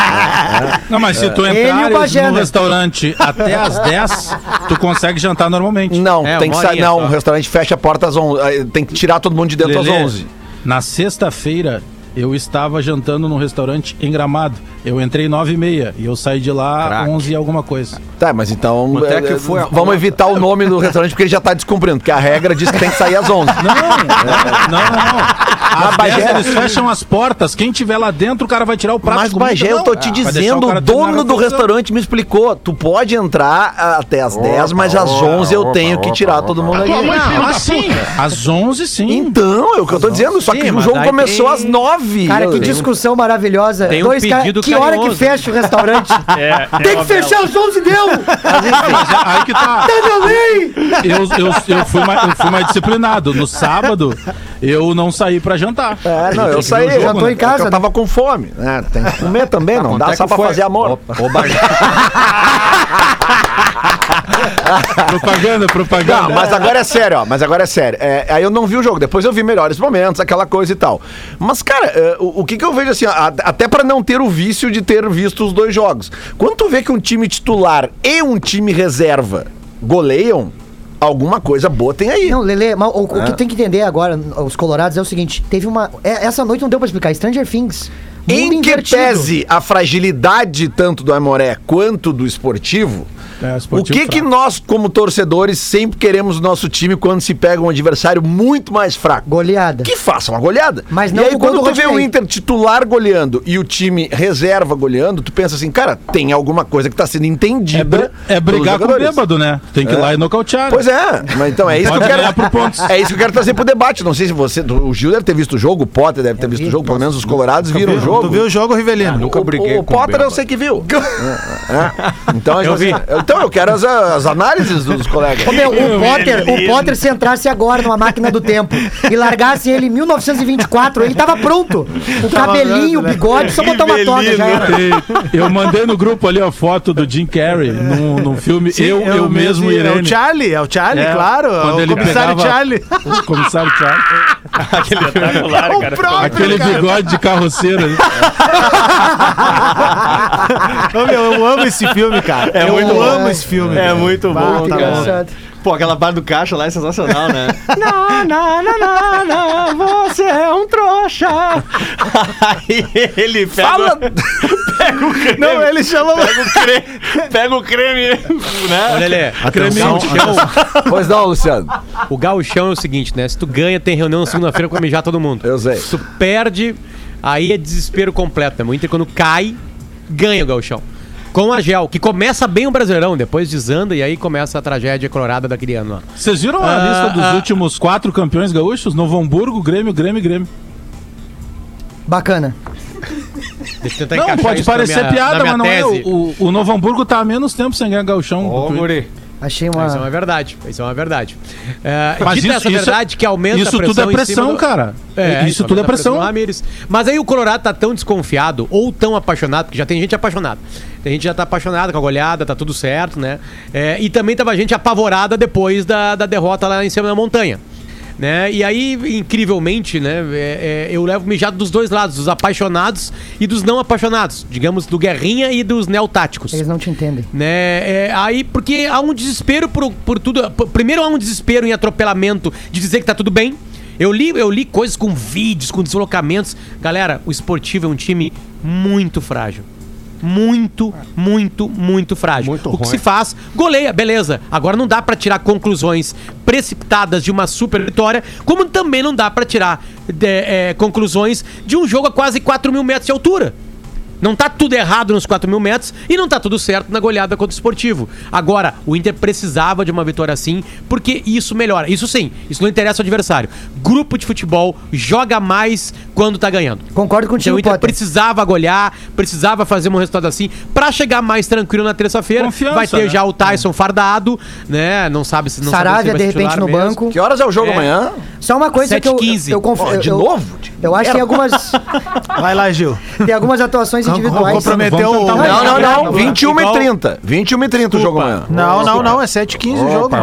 não. Mas se tu e Bagé, no né? restaurante até as 10, tu consegue jantar normalmente. Não, É, tem que sair. Não, só. o restaurante fecha a porta às 11. Aí Tem que tirar todo mundo de dentro Lelê, às 11. Na sexta-feira, eu estava jantando num restaurante em Gramado. Eu entrei 9 e meia e eu saí de lá Craque. 11 e alguma coisa. Tá, mas então. Quanto é que eh, foi a vamos evitar o nome do restaurante porque ele já tá descumprindo, porque a regra diz que tem que sair às 11. Não, não, não, não. Às Bagé- 10 eles fecham as portas. Quem tiver lá dentro, o cara vai tirar o prato. Mas. Bagé, eu tô te deixar dizendo, o terminar dono a do restaurante me explicou. Tu pode entrar até às 10, mas às 11 eu tenho que tirar todo mundo aqui. Não, assim, às 11 sim. Então, é o que eu tô dizendo. Só Sim, que o jogo aí começou tem- às 9. Cara, que discussão maravilhosa. Tem um Dois caras. pedido Que hora que carinhoso. fecha o restaurante? É, Tem que fechar às 11 deu! Aí que tá. Também! Eu, eu, eu, fui mais, eu fui mais disciplinado. No sábado, eu não saí pra jantar. É, não, eu saí. jogo, Jantou né? em casa, É eu né? tava com fome. né? tem que comer também, não dá é só pra fazer amor. Ô, Bagé. Propaganda, propaganda. Não, mas agora é sério, ó. Mas agora é sério. É, aí eu não vi o jogo. Depois eu vi melhores momentos, aquela coisa e tal. Mas, cara, é, o, o que, que eu vejo assim, ó, até pra não ter o vício de ter visto os dois jogos. Quando tu vê que um time titular e um time reserva goleiam, alguma coisa boa tem aí. Não, Lele, mas o, o É. que tem que entender agora, os colorados, é o seguinte: teve uma. é- essa noite não deu pra explicar. Stranger Things. mundo Em que invertido. pese a fragilidade tanto do Amoré quanto do esportivo, É, o que que fraco. nós, como torcedores, sempre queremos no nosso time quando se pega um adversário muito mais fraco? Goleada. Que faça uma goleada. Mas e não aí, o gol quando do tu vê o. Inter titular goleando e o time reserva goleando, tu pensa assim, cara, tem alguma coisa que tá sendo É, entendida. br- é brigar com o bêbado, né? Tem que ir lá e nocautear. Pois é, mas então é isso que eu quero. É isso que eu quero trazer pro debate. Não sei se você. O Gil deve ter visto o jogo, o Potter deve ter visto o jogo, pelo menos os colorados viram o jogo. Tu viu o jogo, Rivelino? Nunca briguei o, o com Potter eu sei que viu. É, é. Então, Eu assim, vi. Então eu quero as, as análises dos colegas. Ô, meu, o Potter, o Potter se entrasse agora numa máquina do tempo e largasse ele em 1924, ele tava pronto. O cabelinho, o bigode, só botar uma toga já era. E Eu mandei no grupo ali a foto do Jim Carrey num, num filme Eu, eu, mesmo É Irene. o Charlie, é o Charlie, É, claro. É quando o ele comissário pegava- Charlie. O comissário Charlie. espetacular, cara. Aquele bigode de carroceiro. né? Ô, meu, eu amo esse filme, cara. É eu muito amo bom. esse filme. É muito bom, tá. Engraçado. Pô, aquela parte do caixa lá é sensacional, né? não, não, não, não, não, você é um trouxa. Aí ele pega, Fala- pega o creme. Não, ele chama. Pega o creme, pega o creme, né? Olha, Lelê, Atenção, gauchão, Pois não, Luciano. o gauchão é o seguinte, né? Se tu ganha, tem reunião na segunda-feira pra mijar todo mundo. Eu sei. Se tu perde, aí é desespero completo, né? O Inter, quando cai, ganha o gauchão. Com a Gel, que começa bem o Brasileirão, depois desanda e aí começa a tragédia colorada daquele ano lá. Vocês viram a Ah, lista dos ah. últimos quatro campeões gaúchos? Novo Hamburgo, Grêmio, Grêmio Grêmio. Bacana. Deixa eu tentar Não, pode parecer minha- piada, mas não é. tese. O, o Novo Hamburgo tá há menos tempo sem ganhar gauchão. Ô, do Achei Isso é uma uma. verdade, isso é uma verdade. É, Mas dita isso- essa isso- verdade que aumenta Isso a pressão tudo é pressão, do- cara. É, isso tudo é pressão. Ramires. Mas aí o Colorado tá tão desconfiado ou tão apaixonado, porque já tem gente apaixonada. Tem gente que já tá apaixonada com a goleada, tá tudo certo, né? É, e também tava gente apavorada depois da, da derrota lá em cima da montanha. Né? E aí, incrivelmente, né, é- é, eu levo mijado dos dois lados, dos apaixonados e dos não apaixonados, digamos, do Guerrinha e dos neotáticos Eles não te entendem. né? É, aí, porque há um desespero por, por tudo. Primeiro há um desespero em atropelamento de dizer que tá tudo bem. Eu li, eu li coisas com vídeos, com deslocamentos. Galera, o esportivo é um time muito frágil. Muito, muito, muito frágil. Muito o que ruim. se faz, goleia, beleza. Agora não dá pra tirar conclusões precipitadas de uma super vitória, como também não dá pra tirar de- é, conclusões de um jogo a quase 4 mil metros de altura. Não tá tudo errado nos 4 mil metros e não tá tudo certo na goleada contra o esportivo. Agora, o Inter precisava de uma vitória assim, porque isso melhora. Isso sim, isso não interessa ao adversário. Grupo de futebol joga mais quando tá ganhando. Concordo Então, contigo, o Inter Potter. precisava golear, precisava fazer um resultado assim, pra chegar mais tranquilo na terça-feira. Confiança, Vai ter né? já o Tyson fardado, né? Não sabe se não sabe se Saravia, vai de repente, no mesmo. banco. Que horas é o jogo É. amanhã? Só uma coisa que eu, 7h15. eu, conf- Ó, de eu- novo? Eu acho que tem algumas, Vai lá, Gil. tem algumas atuações individuais. Comprometeu o. Não, não, não. Não, 21 e 30. 21 e 30 o jogo amanhã. Não, não, não. É 7h15 o jogo.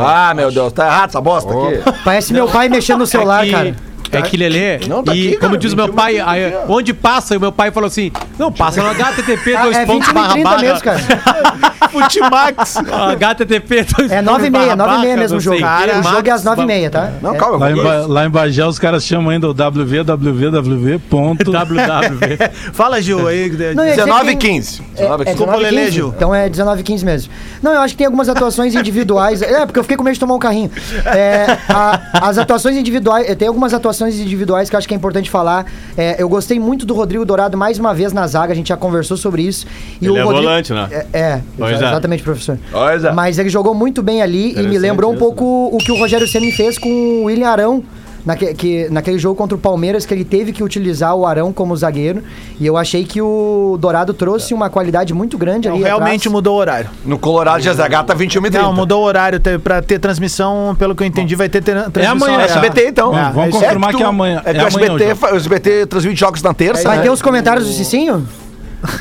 Ah, meu Deus, tá errado essa bosta aqui. Parece meu pai mexendo no celular, é É que Lelê, Não, tá e aqui, como cara, diz o meu 21 pai, aí, onde passa, e o meu pai falou assim, não, passa no HTTP, Ah, dois é pontos, 21 barra, 30 barra. mesmo, cara. Futimax. HTTP, dois É pontos, 9 e meia, barra, 9 e meia mesmo o não jogo. o jogo é às Max, 9 e meia, tá? Não, É. calma, Lá em, lá em Bagé os caras chamam ainda o www. ponto- www. Fala, Gil, aí. Não, eu ia dizer 19 que e tem- 15. É, 19 é 15. Desculpa, 19 Lelê, 15. Gil. Então é 19 e 15 mesmo. Não, eu acho que tem algumas atuações individuais. É, porque eu fiquei com medo de tomar um carrinho. É, a- as atuações individuais. Tem algumas atuações individuais que eu acho que é importante falar. É, eu gostei muito do Rodrigo Dourado mais uma vez na zaga, a gente já conversou sobre isso. E Ele é Rodrigo, volante, né? É, é, Pois exa- é. exatamente, professor. Pois é. Mas ele jogou muito bem ali e me lembrou um pouco o que o Rogério Ceni fez com o William Arão. Naque, que, naquele jogo contra o Palmeiras, que ele teve que utilizar o Arão como zagueiro. E eu achei que o Dourado trouxe uma qualidade muito grande ali. Realmente atrás. mudou o horário. No Colorado GZH tá 21 e 30. Não, mudou o horário pra ter transmissão, pelo que eu entendi, vai ter ter transmissão. amanhã, É SBT, então. Vamos- vamos É confirmar tu- que é amanhã- É que é o amanhã o SBT, o SBT transmite jogos na terça. Vai né? ter os comentários do Cicinho?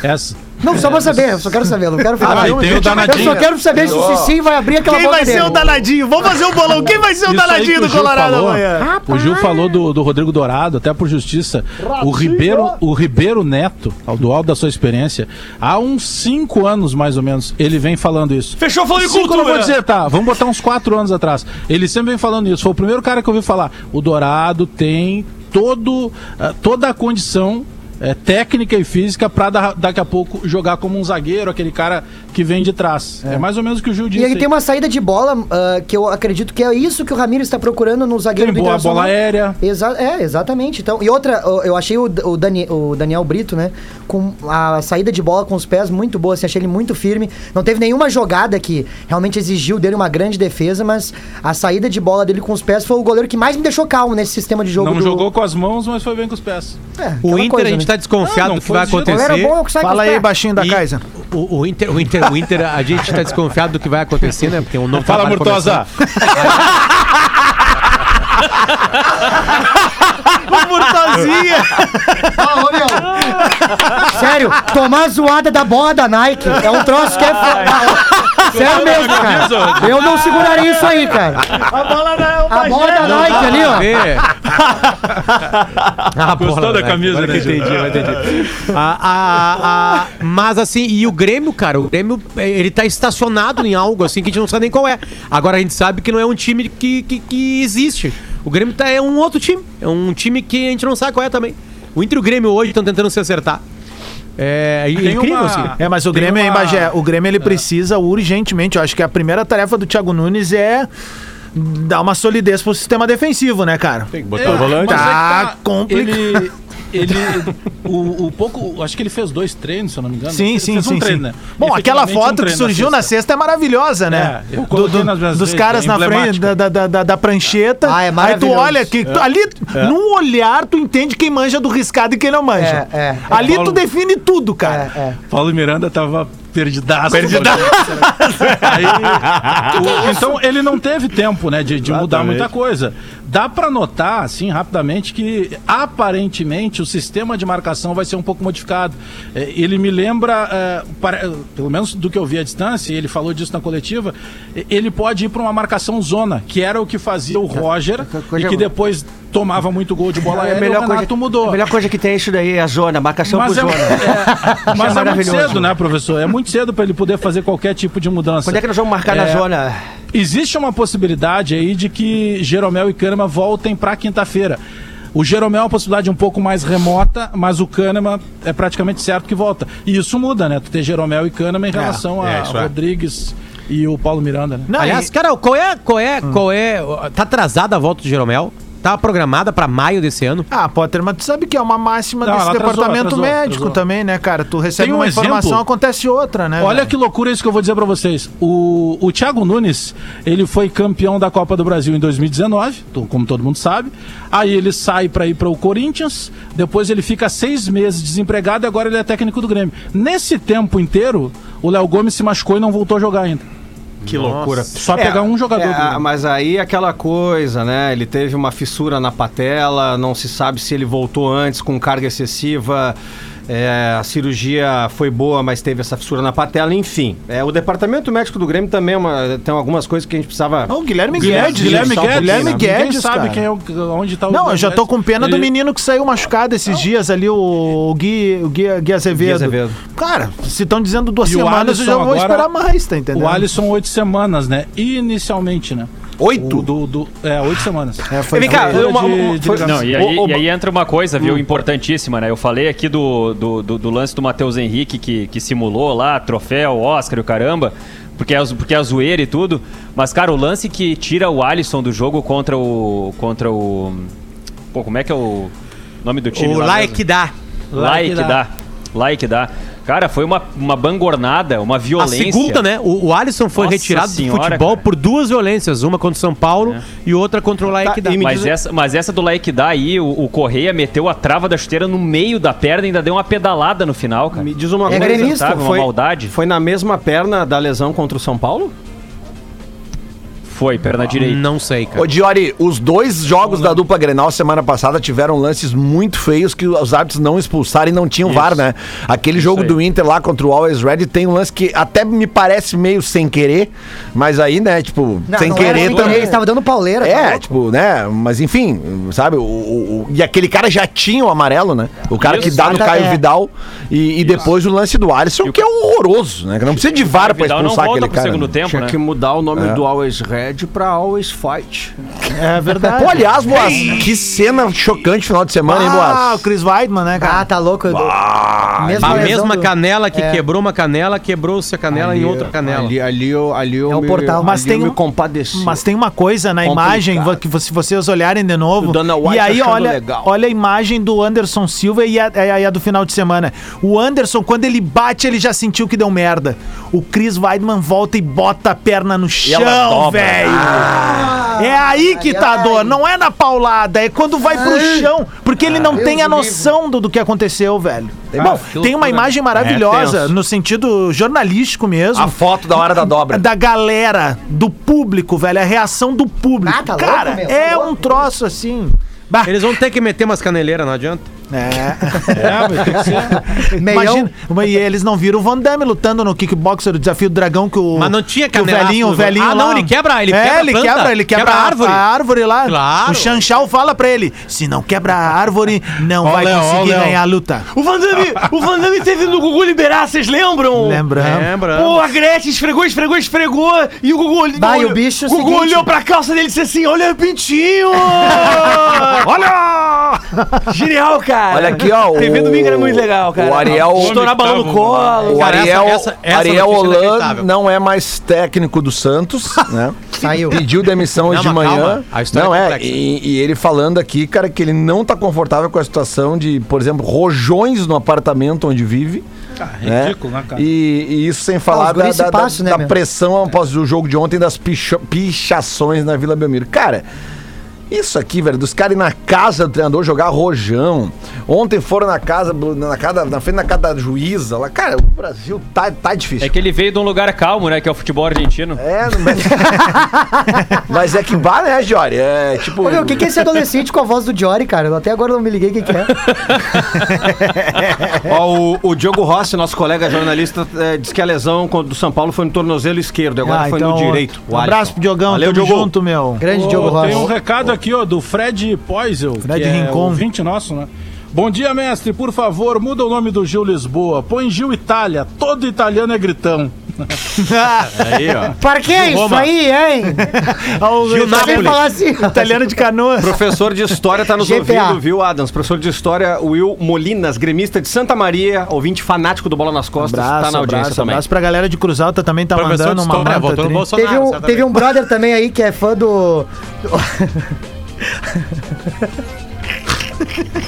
Essa. Não, só pra saber, eu só quero saber, eu não quero falar. Ah, eu, tem o eu danadinho. só quero saber se o Cicinho vai abrir aquela Quem vai ser dele. o danadinho? Vamos fazer o bolão. Quem vai ser o danadinho do o Gil Colorado falou. amanhã? O Gil falou do, do Rodrigo Dourado, até por justiça. O Ribeiro, o Ribeiro Neto, ao do alto da sua experiência, há uns cinco anos mais ou menos, ele vem falando isso. Fechou falando de Cinco, eu vou cultura. dizer, tá, vamos botar uns quatro anos atrás. Ele sempre vem falando isso. Foi o primeiro cara que eu ouvi falar. O Dourado tem todo, ah, toda a condição eh, técnica e física pra da- daqui a pouco jogar como um zagueiro, aquele cara que vem de trás. É, mais ou menos o que o Gil disse. E ele aí. tem uma saída de bola ah, que eu acredito que é isso que o Ramiro está procurando no zagueiro Tem do boa bola aérea. Exa é, exatamente. Então, e outra, eu- achei o, o, Dani- o Daniel Brito, né? Com a saída de bola com os pés muito boa, assim, achei ele muito firme. Não teve nenhuma jogada que realmente exigiu dele uma grande defesa, mas a saída de bola dele com os pés foi o goleiro que mais me deixou calmo nesse sistema de jogo. Não do- jogou com as mãos, mas foi bem com os pés. É, O Inter, coisa, a gente né? Tá desconfiado Não, não do que vai. O acontecer. é bom, é o Fala aí, baixinho da Kaiser. O, o Inter, o, Inter, o Inter, a gente tá desconfiado do que vai acontecer, né? Porque o novo Fala, Murtosa. Murtosinha. Sério, tomar zoada da bola da Nike é um troço que é. Sério mesmo, cara. Eu não seguraria isso aí, cara. A bola da A bola da Nike ali, ó. Gostou bola, da camisa, né, entendi, eu entendi. A- a- a- mas assim, e o Grêmio, cara, o Grêmio, ele tá estacionado em algo assim que a gente não sabe nem qual é. Agora a gente sabe que não é um time que, que, que existe. O Grêmio tá, é um outro time. É um time que a gente não sabe qual é também. O Inter e o Grêmio hoje estão tentando se acertar. É, é incrível, uma- assim. É, mas o Tem Grêmio, hein, uma- Bagé? O Grêmio ele precisa urgentemente. Eu acho que a primeira tarefa do Thiago Nunes é dar uma solidez pro sistema defensivo, né, cara? Tem que botar o volante. Mas é que Tá complicado. Ele, ele o, o pouco, acho que ele fez dois treinos, se eu não me engano. Sim, Ele sim, fez um sim, treino, sim. né? Bom, aquela Efetivamente, um foto que surgiu na sexta é maravilhosa, né? É, eu coloquei nas minhas dos caras é na frente da, da, da, da prancheta. Ah, é aí tu maravilhoso. olha que ali, num olhar, tu entende quem manja do riscado e quem não manja. É, é. Ali Paulo- tu define tudo, cara. É, é. Paulo Miranda tava perdidaço. Perdidaço. Aí, o- então ele não teve tempo, né, de, de mudar muita coisa. Dá pra notar, assim, rapidamente, que aparentemente o sistema de marcação vai ser um pouco modificado. É, Ele me lembra, é, para- pelo menos do que eu vi à distância, e ele falou disso na coletiva, ele pode ir pra uma marcação zona, que era o que fazia o Roger, e que depois tomava muito gol de bola aérea, o Renato mudou. A melhor coisa que tem é isso daí, é a zona, marcação Mas, por é, zona. é- mas é, muito cedo, né, professor? É muito cedo para ele poder fazer qualquer tipo de mudança. Quando é que nós vamos marcar na É, zona? Existe uma possibilidade aí de que Jeromel e Kahneman voltem para quinta-feira. O Jeromel é uma possibilidade um pouco mais remota, mas o Kahneman é praticamente certo que volta. E isso muda, né? Tu ter Jeromel e Kahneman em relação a é, é. Rodrigues e o Paulo Miranda, né? Não, Aliás, e- cara, qual é, qual é, qual é, tá atrasada a volta do Jeromel? Tá programada pra maio desse ano? Ah, Potter, mas tu sabe que é uma máxima Não, desse ela atrasou, departamento atrasou, médico atrasou. também, né, cara? Tu recebe Tem um uma informação, exemplo. acontece outra, né? Olha velho? que loucura isso que eu vou dizer pra vocês. O, o Thiago Nunes, ele foi campeão da Copa do Brasil em 2019, to- como todo mundo sabe. Aí ele sai pra ir para o Corinthians, depois ele fica seis meses desempregado e agora ele é técnico do Grêmio. Nesse tempo inteiro, o Léo Gomes se machucou e não voltou a jogar ainda. Que loucura. Só pegar um jogador. do É, mas aí aquela coisa, né? Ele teve uma fissura na patela, não se sabe se ele voltou antes com carga excessiva. É, a cirurgia foi boa, mas teve essa fissura na patela, enfim. É, o departamento médico do Grêmio também é uma- tem algumas coisas que a gente precisava. Não, o Guilherme Guilherme, Guedes. Guilherme Guedes. Guilherme Guedes, sabe quem é o, onde tá o Não, eu já tô com pena do menino que saiu machucado esses dias ali, o Gui, o Gui, Gui Azevedo. Gui Azevedo. Cara, se estão dizendo duas E semanas, eu já vou esperar mais, tá entendendo? O Alisson, oito semanas, né? Inicialmente, né? Oito? O do, do- é, oito semanas. É, foi, Vem cá, uma- de- de foi-. Não, e aí, Ô, ô, e aí entra uma coisa, viu, importantíssima, né? Eu falei aqui do, do, do- do lance do Matheus Henrique que, que simulou lá, troféu, Oscar e o caramba, porque é, porque é zoeira e tudo. Mas, cara, o lance que tira o Alisson do jogo contra o. contra o. Pô, como é que é o nome do time? O lá like mesmo? dá. Like dá. Like dá. Cara, foi uma, uma bangornada, uma A violência. segunda, né? O, o Alisson foi Nossa retirado senhora, do futebol cara. por duas violências. Uma contra o São Paulo e outra contra o Tá, e me Mas diz- essa, mas essa do dá aí, o, o Correia meteu a trava da chuteira no meio da perna e ainda deu uma pedalada no final, cara. Me diz uma É coisa, gremista, sabe? Uma foi, maldade. foi na mesma perna da lesão contra o São Paulo? Foi, perna direita. Não sei, cara. Ô, Diori, os dois jogos da dupla Grenal semana passada tiveram lances muito feios que os árbitros não expulsaram e não tinham VAR, né? Aquele jogo aí. do Inter lá contra o Always Red tem um lance que até me parece meio sem querer, mas aí, né, tipo, Não, sem não querer sem também. Eles estavam dando pauleira. tá É, louco? tipo, né? Mas enfim, sabe? O, o- o- e aquele cara já tinha o amarelo, né? O cara que Isso, dá no tá- Caio é. Vidal. E, e depois o lance do Alisson, que é horroroso, né? Que não precisa de VAR pra expulsar volta aquele cara. segundo né? tempo, Tinha né? que mudar o nome É. do Always Red pra Always Fight. É verdade. Pô, aliás, Boas, que cena chocante final de semana, hein, Ah, Boas? o Chris Weidman, né, Ah, cara? tá louco. Mesma A mesma do- canela que É. quebrou uma canela, quebrou-se a canela em outra canela. Ali, ali, eu, ali eu É o me, portal. ali Mas tem eu me um- compadeci. Mas tem uma coisa na Complicado. imagem, que se vocês olharem de novo. E aí, olha, legal. olha a imagem do Anderson Silva e a, e a do final de semana. O Anderson, quando ele bate, ele já sentiu que deu merda. O Chris Weidman volta e bota a perna no chão, dobra. Velho. é aí que ai, tá a ai. dor, não é na paulada, é quando vai pro chão. Porque ele não Deus tem a noção do, do que aconteceu, velho. Bom, tem uma imagem maravilhosa, tenso. no sentido jornalístico mesmo A foto da hora da dobra. da galera, do público, velho, a reação do público. Ah, tá louco, Cara, meu, tá é louco. um troço assim. Bah, Eles vão ter que meter umas caneleiras, não adianta. É. É. Meião. Imagina, e eles não viram o Van Damme lutando no kickboxer do desafio do dragão que o Mas não tinha que o velhinho, o velhinho Ah, não, lá- ele quebra- ele é, quebra ele planta, quebra, ele quebra, quebra a árvore. árvore. A árvore lá. Claro. O Chanchal fala pra ele: "Se não quebra a árvore, não vai conseguir Léo. ganhar a luta". O Van Damme, o Van Damme teve no Gugu liberar, vocês lembram? Lembrando. Lembra? Pô, a Gretchen esfregou, esfregou, esfregou. E o Gugu, Vai, olhou- o bicho é o Gugu seguinte- olhou pra calça dele e disse assim: Olha o pintinho! Olha! Genial, cara. Olha aqui, ó. TV o- domingo era muito legal, cara. O Ariel. Estourar balão no colo. O Cara, Ariel, essa- essa- essa Ariel é Holan não é mais técnico do Santos, né? Saiu. Pediu demissão hoje Não, de manhã. calma, a história não é é, e, e ele falando aqui, cara, que ele não tá confortável com a situação de, por exemplo, rojões no apartamento onde vive. né? ridículo, né, cara? E, e isso sem falar os da, da- da- passam, né, da pressão após o jogo de ontem das picha- pichações na Vila Belmiro. Cara, isso aqui, velho, dos caras ir na casa do treinador jogar rojão. Ontem foram na casa, na, casa, na frente da casa da juíza lá. Cara, o Brasil tá, tá difícil. É que ele veio de um lugar calmo, né? Que é o futebol argentino. É, mas... mas é que vale, né, Jory? É tipo. Meu, o que, que é esse adolescente com a voz do Jory, cara? Eu até agora não me liguei o que, que é. Ó, o, o Diogo Rossi, nosso colega jornalista, eh, disse que a lesão do São Paulo foi no tornozelo esquerdo, agora Ah, foi então, no direito. Um abraço pro Diogão, Valeu, tamo Diogo. junto, meu. Grande Ô, Diogo Rossi. Tem um recado aqui, ó, do Fred Poisel, Fred que é Rincon. ouvinte nosso, né? Bom dia, mestre. Por favor, muda o nome do Gil Lisboa. Põe Gil Itália. Todo italiano é gritão. Aí, ó. Para que isso Roma. aí, hein? Ó, o Você italiano, falar assim. italiano de canoas. Professor de História tá nos GPA. ouvindo, viu, Adams? Professor de História, Will Molinas, gremista de Santa Maria, ouvinte fanático do Bola nas Costas, Abraço, tá na audiência abraço, também. abraço pra galera de Cruz Alta também tá Professor mandando uma história, manta votou no tri. Bolsonaro. Teve um, teve um brother também aí que é fã do.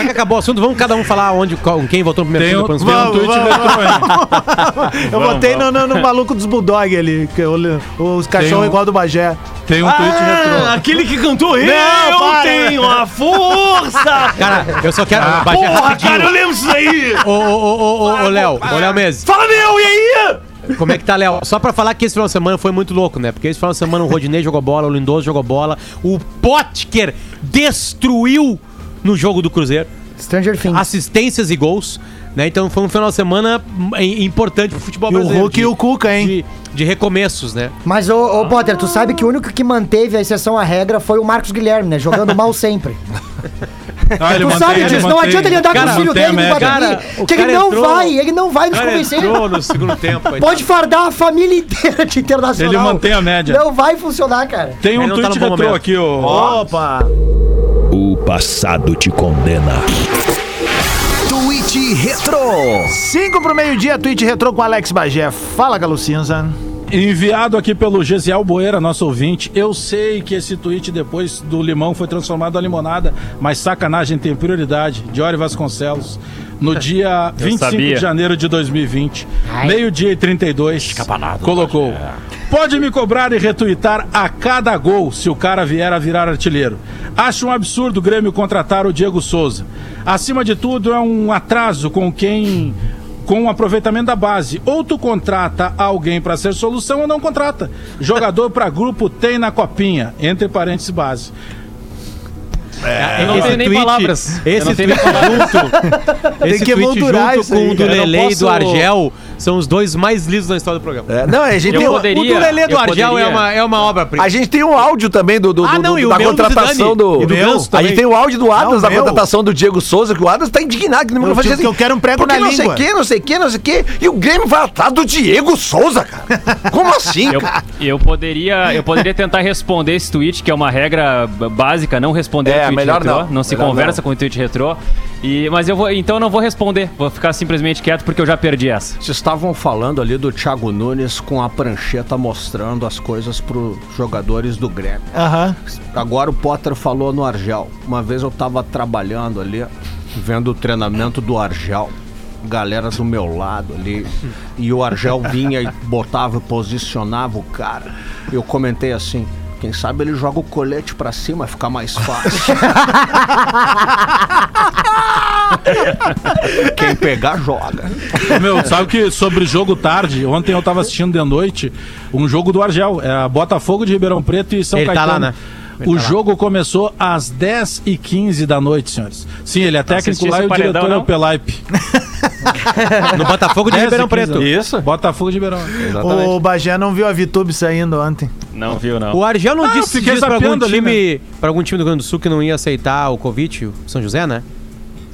Já que acabou o assunto, vamos cada um falar onde, qual- quem votou no primeiro Tem turno um, tem um tweet aí. Eu Vamos, botei no, vamos. no- no maluco dos Bulldog ali, que eu- os cachorros um- igual do Bagé. Tem um tweet retrô. aquele que cantou Eu Não, para. tenho a força! Cara, eu só quero. Ah, Bagé, Porra, rapidinho. cara, eu lembro disso aí! Ô, ô, ô, ô, ô, ô, Léo, ô, Léo Mendes. Fala, meu, e aí? Como é que tá, Léo? Só pra falar que esse final de semana foi muito louco, né? Porque esse final de semana o Rodinei jogou bola, o Lindoso jogou bola, o Potker destruiu no jogo do Cruzeiro. Stranger Things. assistências e gols. Né? Então foi um final de semana im- importante pro futebol E o brasileiro. Hulk e o Cuca, hein? De, de recomeços, né? Mas, ô, ô Potter, tu sabe que o único que manteve a exceção à regra foi o Marcos Guilherme, né? Jogando mal sempre. Ah, ele tu mantém- sabe disso, não mantém- adianta ele andar com Cara, o filho dele no o que ele não entrou- vai, ele não vai nos convencer. no segundo tempo. Pode fardar a família inteira de internacional. Ele mantém a média. Não vai funcionar, cara. Tem um tá tweet bom retrô aqui, ô. Opa! Passado te condena. Tweet Retro. 5 pro meio-dia, tweet retrô com Alex Bagé. Fala, Galo Cinza. Enviado aqui pelo Gesiel Boeira, nosso ouvinte. Eu sei que esse tweet depois do limão foi transformado em limonada, mas sacanagem tem prioridade. Diori Vasconcelos. No dia 25 sabia. de janeiro de 2020, meio-dia e 32, colocou. Pode me cobrar e retuitar a cada gol se o cara vier a virar artilheiro. Acho um absurdo o Grêmio contratar o Diego Souza. Acima de tudo, é um atraso com quem com o aproveitamento da base. Ou tu contrata alguém pra ser solução ou não contrata. Jogador pra grupo tem na copinha, entre parênteses base. Eu não tenho nem tweet- palavras. Esse não tweet junto, esse que tweet junto com o do não Lele e do Argel são os dois mais lisos na história do programa. É, não, a gente, Eu tem, poderia- o do Lele e do Argel é uma, é uma obra-prima. a gente tem um áudio também do, do, Ah, do- não, do- e o da contratação do. E do a gente tem o áudio do Adams Não, da meu. contratação do Diego Souza, que o Adams tá indignado que não Eu digo que eu quero um prego na não língua. sei o que, não sei o que, não sei o que. E o Grêmio vai atrás do Diego Souza, cara. Como assim, Eu, cara? eu poderia, eu poderia tentar responder esse tweet, que é uma regra básica, não responder É, tweet melhor retrô. não. se Melhor conversa não. com o tweet retrô. E, mas eu vou, então eu não vou responder. Vou ficar simplesmente quieto porque eu já perdi essa. Vocês estavam falando ali do Thiago Nunes com a prancheta mostrando as coisas pros jogadores do Grêmio. Aham. Agora o Potter falou no Argel. Uma vez eu tava trabalhando ali, vendo o treinamento do Argel. Galera do meu lado ali. E o Argel vinha e botava e posicionava o cara. Eu comentei assim. Quem sabe ele joga o colete pra cima, fica mais fácil. Quem pegar, joga. Meu, sabe que sobre jogo tarde, ontem eu tava assistindo de noite um jogo do Argel, é Botafogo de Ribeirão Preto e São Ele tá Caetano. lá, né? O jogo começou às 10h15 da noite, senhores. Sim, ele é técnico Assistiu lá e o paredão, diretor é o não? Pelaipe. No Botafogo de 10 Ribeirão 15 Preto. Isso. Botafogo de Ribeirão. Exatamente. O Bagé não viu a Vitube saindo ontem. Não viu, não. O Argel não Ah, disse dias pra algum ali, pra algum time do Rio Grande do Sul que não ia aceitar o Covid, o São José, né?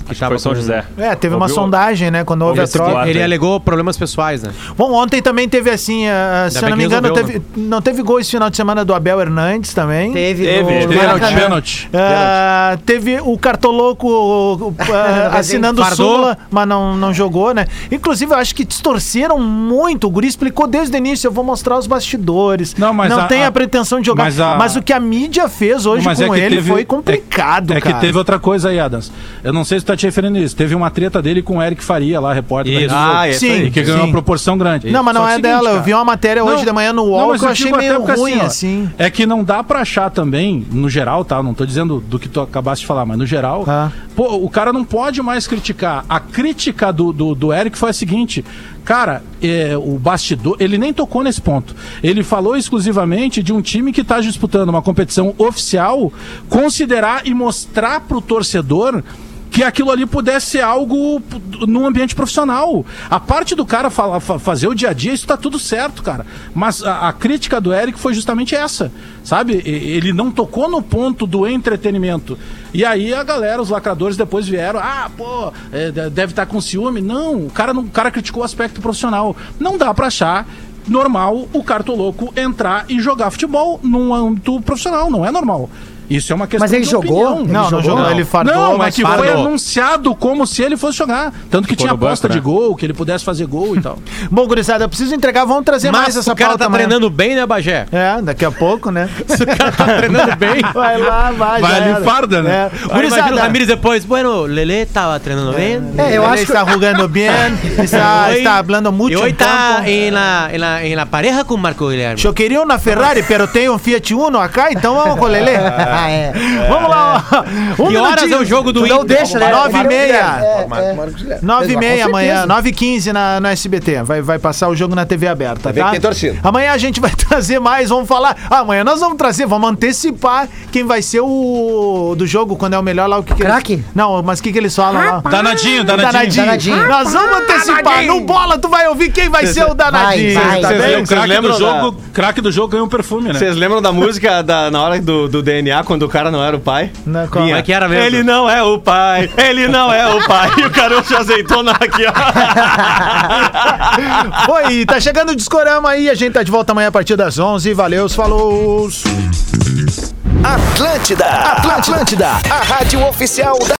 Que que foi São com- José. É, teve uma sondagem, né? Quando houve Ouviu a troca. Ele alegou problemas pessoais, né? Bom, ontem também teve assim, ah, se eu não me engano, resolveu, teve, não teve gol esse final de semana do Abel Hernandes também. Teve, Teve, Pênalti. Ah, teve o Cartoloco ah, assinando Fardou. Sula, mas não, não jogou, né? Inclusive, eu acho que distorceram muito. O Guri explicou desde o início: eu vou mostrar os bastidores. Não, mas a- tem a, a- pretensão de jogar. mas Mas, a- o que a mídia fez hoje Mas com é ele teve- foi complicado, É, é cara. que teve outra coisa aí, Adams. Eu não sei se tu tá te referindo a isso. Teve uma treta dele com o Eric Faria lá, repórter. da Isso. Globo. Ah, aí. E que ganhou sim. uma proporção grande. Não, mas não que é seguinte, dela. Eu cara. vi uma matéria hoje Não, de manhã no não, UOL mas que eu eu achei meio ruim, ó, assim. É que não dá pra achar também, no geral, tá? Não tô dizendo do que tu acabaste de falar, mas no geral, Ah. pô, o cara não pode mais criticar. A crítica do, do, do Eric foi a seguinte. Cara, é, o bastidor, ele nem tocou nesse ponto. Ele falou exclusivamente de um time que está disputando uma competição oficial, considerar e mostrar pro torcedor que aquilo ali pudesse ser algo no ambiente profissional. A parte do cara fala- fa- fazer o dia a dia, isso tá tudo certo, cara. Mas a, a crítica do Eric foi justamente essa, sabe? Ele não tocou no ponto do entretenimento. E aí a galera, os lacradores depois vieram, ah, pô, é, de- deve estar com ciúme. Não, o cara, não, o cara criticou o aspecto profissional. Não dá pra achar normal o cartoloco entrar e jogar futebol num âmbito profissional, não é normal. Isso é uma questão Mas ele de jogou? opinião. Ele Não, não jogou? Não. Ele fardou, Não, é mas que foi fardou. anunciado como se ele fosse jogar. Tanto que tinha aposta né? de gol, que ele pudesse fazer gol e tal. Bom, gurizada, eu preciso entregar. Vamos trazer mais Mas essa o cara pauta tá amanhã. treinando bem, né, Bagé? É, daqui a pouco, né? Se o cara tá treinando bem. Vai lá, vai. Vai ali farda, né? É. Imagina o Gurizada, Ramires depois. Bueno, Lele tava treinando bem. É, eu ele acho que... está jugando bem, está, Hoy- está hablando muito E hoje tá em la, em, la, em la pareja com o Marco Guilherme. Eu queria uma Ferrari, pero tenho um Fiat Uno acá, então vamos com o Lelê. Ah, é. Vamos lá. ó. Um Que horas minutinho. é o jogo do Não Inter? deixa, né? Nove e Marcos meia. Guilherme. É, é. 9 e meia amanhã, certeza. 9 e 15 na, no SBT. Vai, vai passar o jogo na TV aberta, ver tá? que tem torcida. Amanhã a gente vai trazer mais, vamos falar. Ah, amanhã nós vamos trazer, vamos antecipar quem vai ser o do jogo, quando é o melhor lá. O que que eles-? Não, mas o que, que eles falam lá? Danadinho, O danadinho. Danadinho. Nós vamos antecipar. No bola, tu vai ouvir quem vai ser o danadinho. vai, vai. bem? O craque do lembram jogo, craque do jogo ganha um perfume, né? Vocês lembram da música da, na hora do, do DNA, quando o cara não era o pai? Não, qual? Vinha, é que era mesmo? Ele não é o pai, ele não é o pai. E o caroço azeitona aqui, ó. Oi, tá chegando o Discorama aí. A gente tá de volta amanhã a partir das 11. Valeu, falou. Atlântida, Atlântida, a rádio oficial da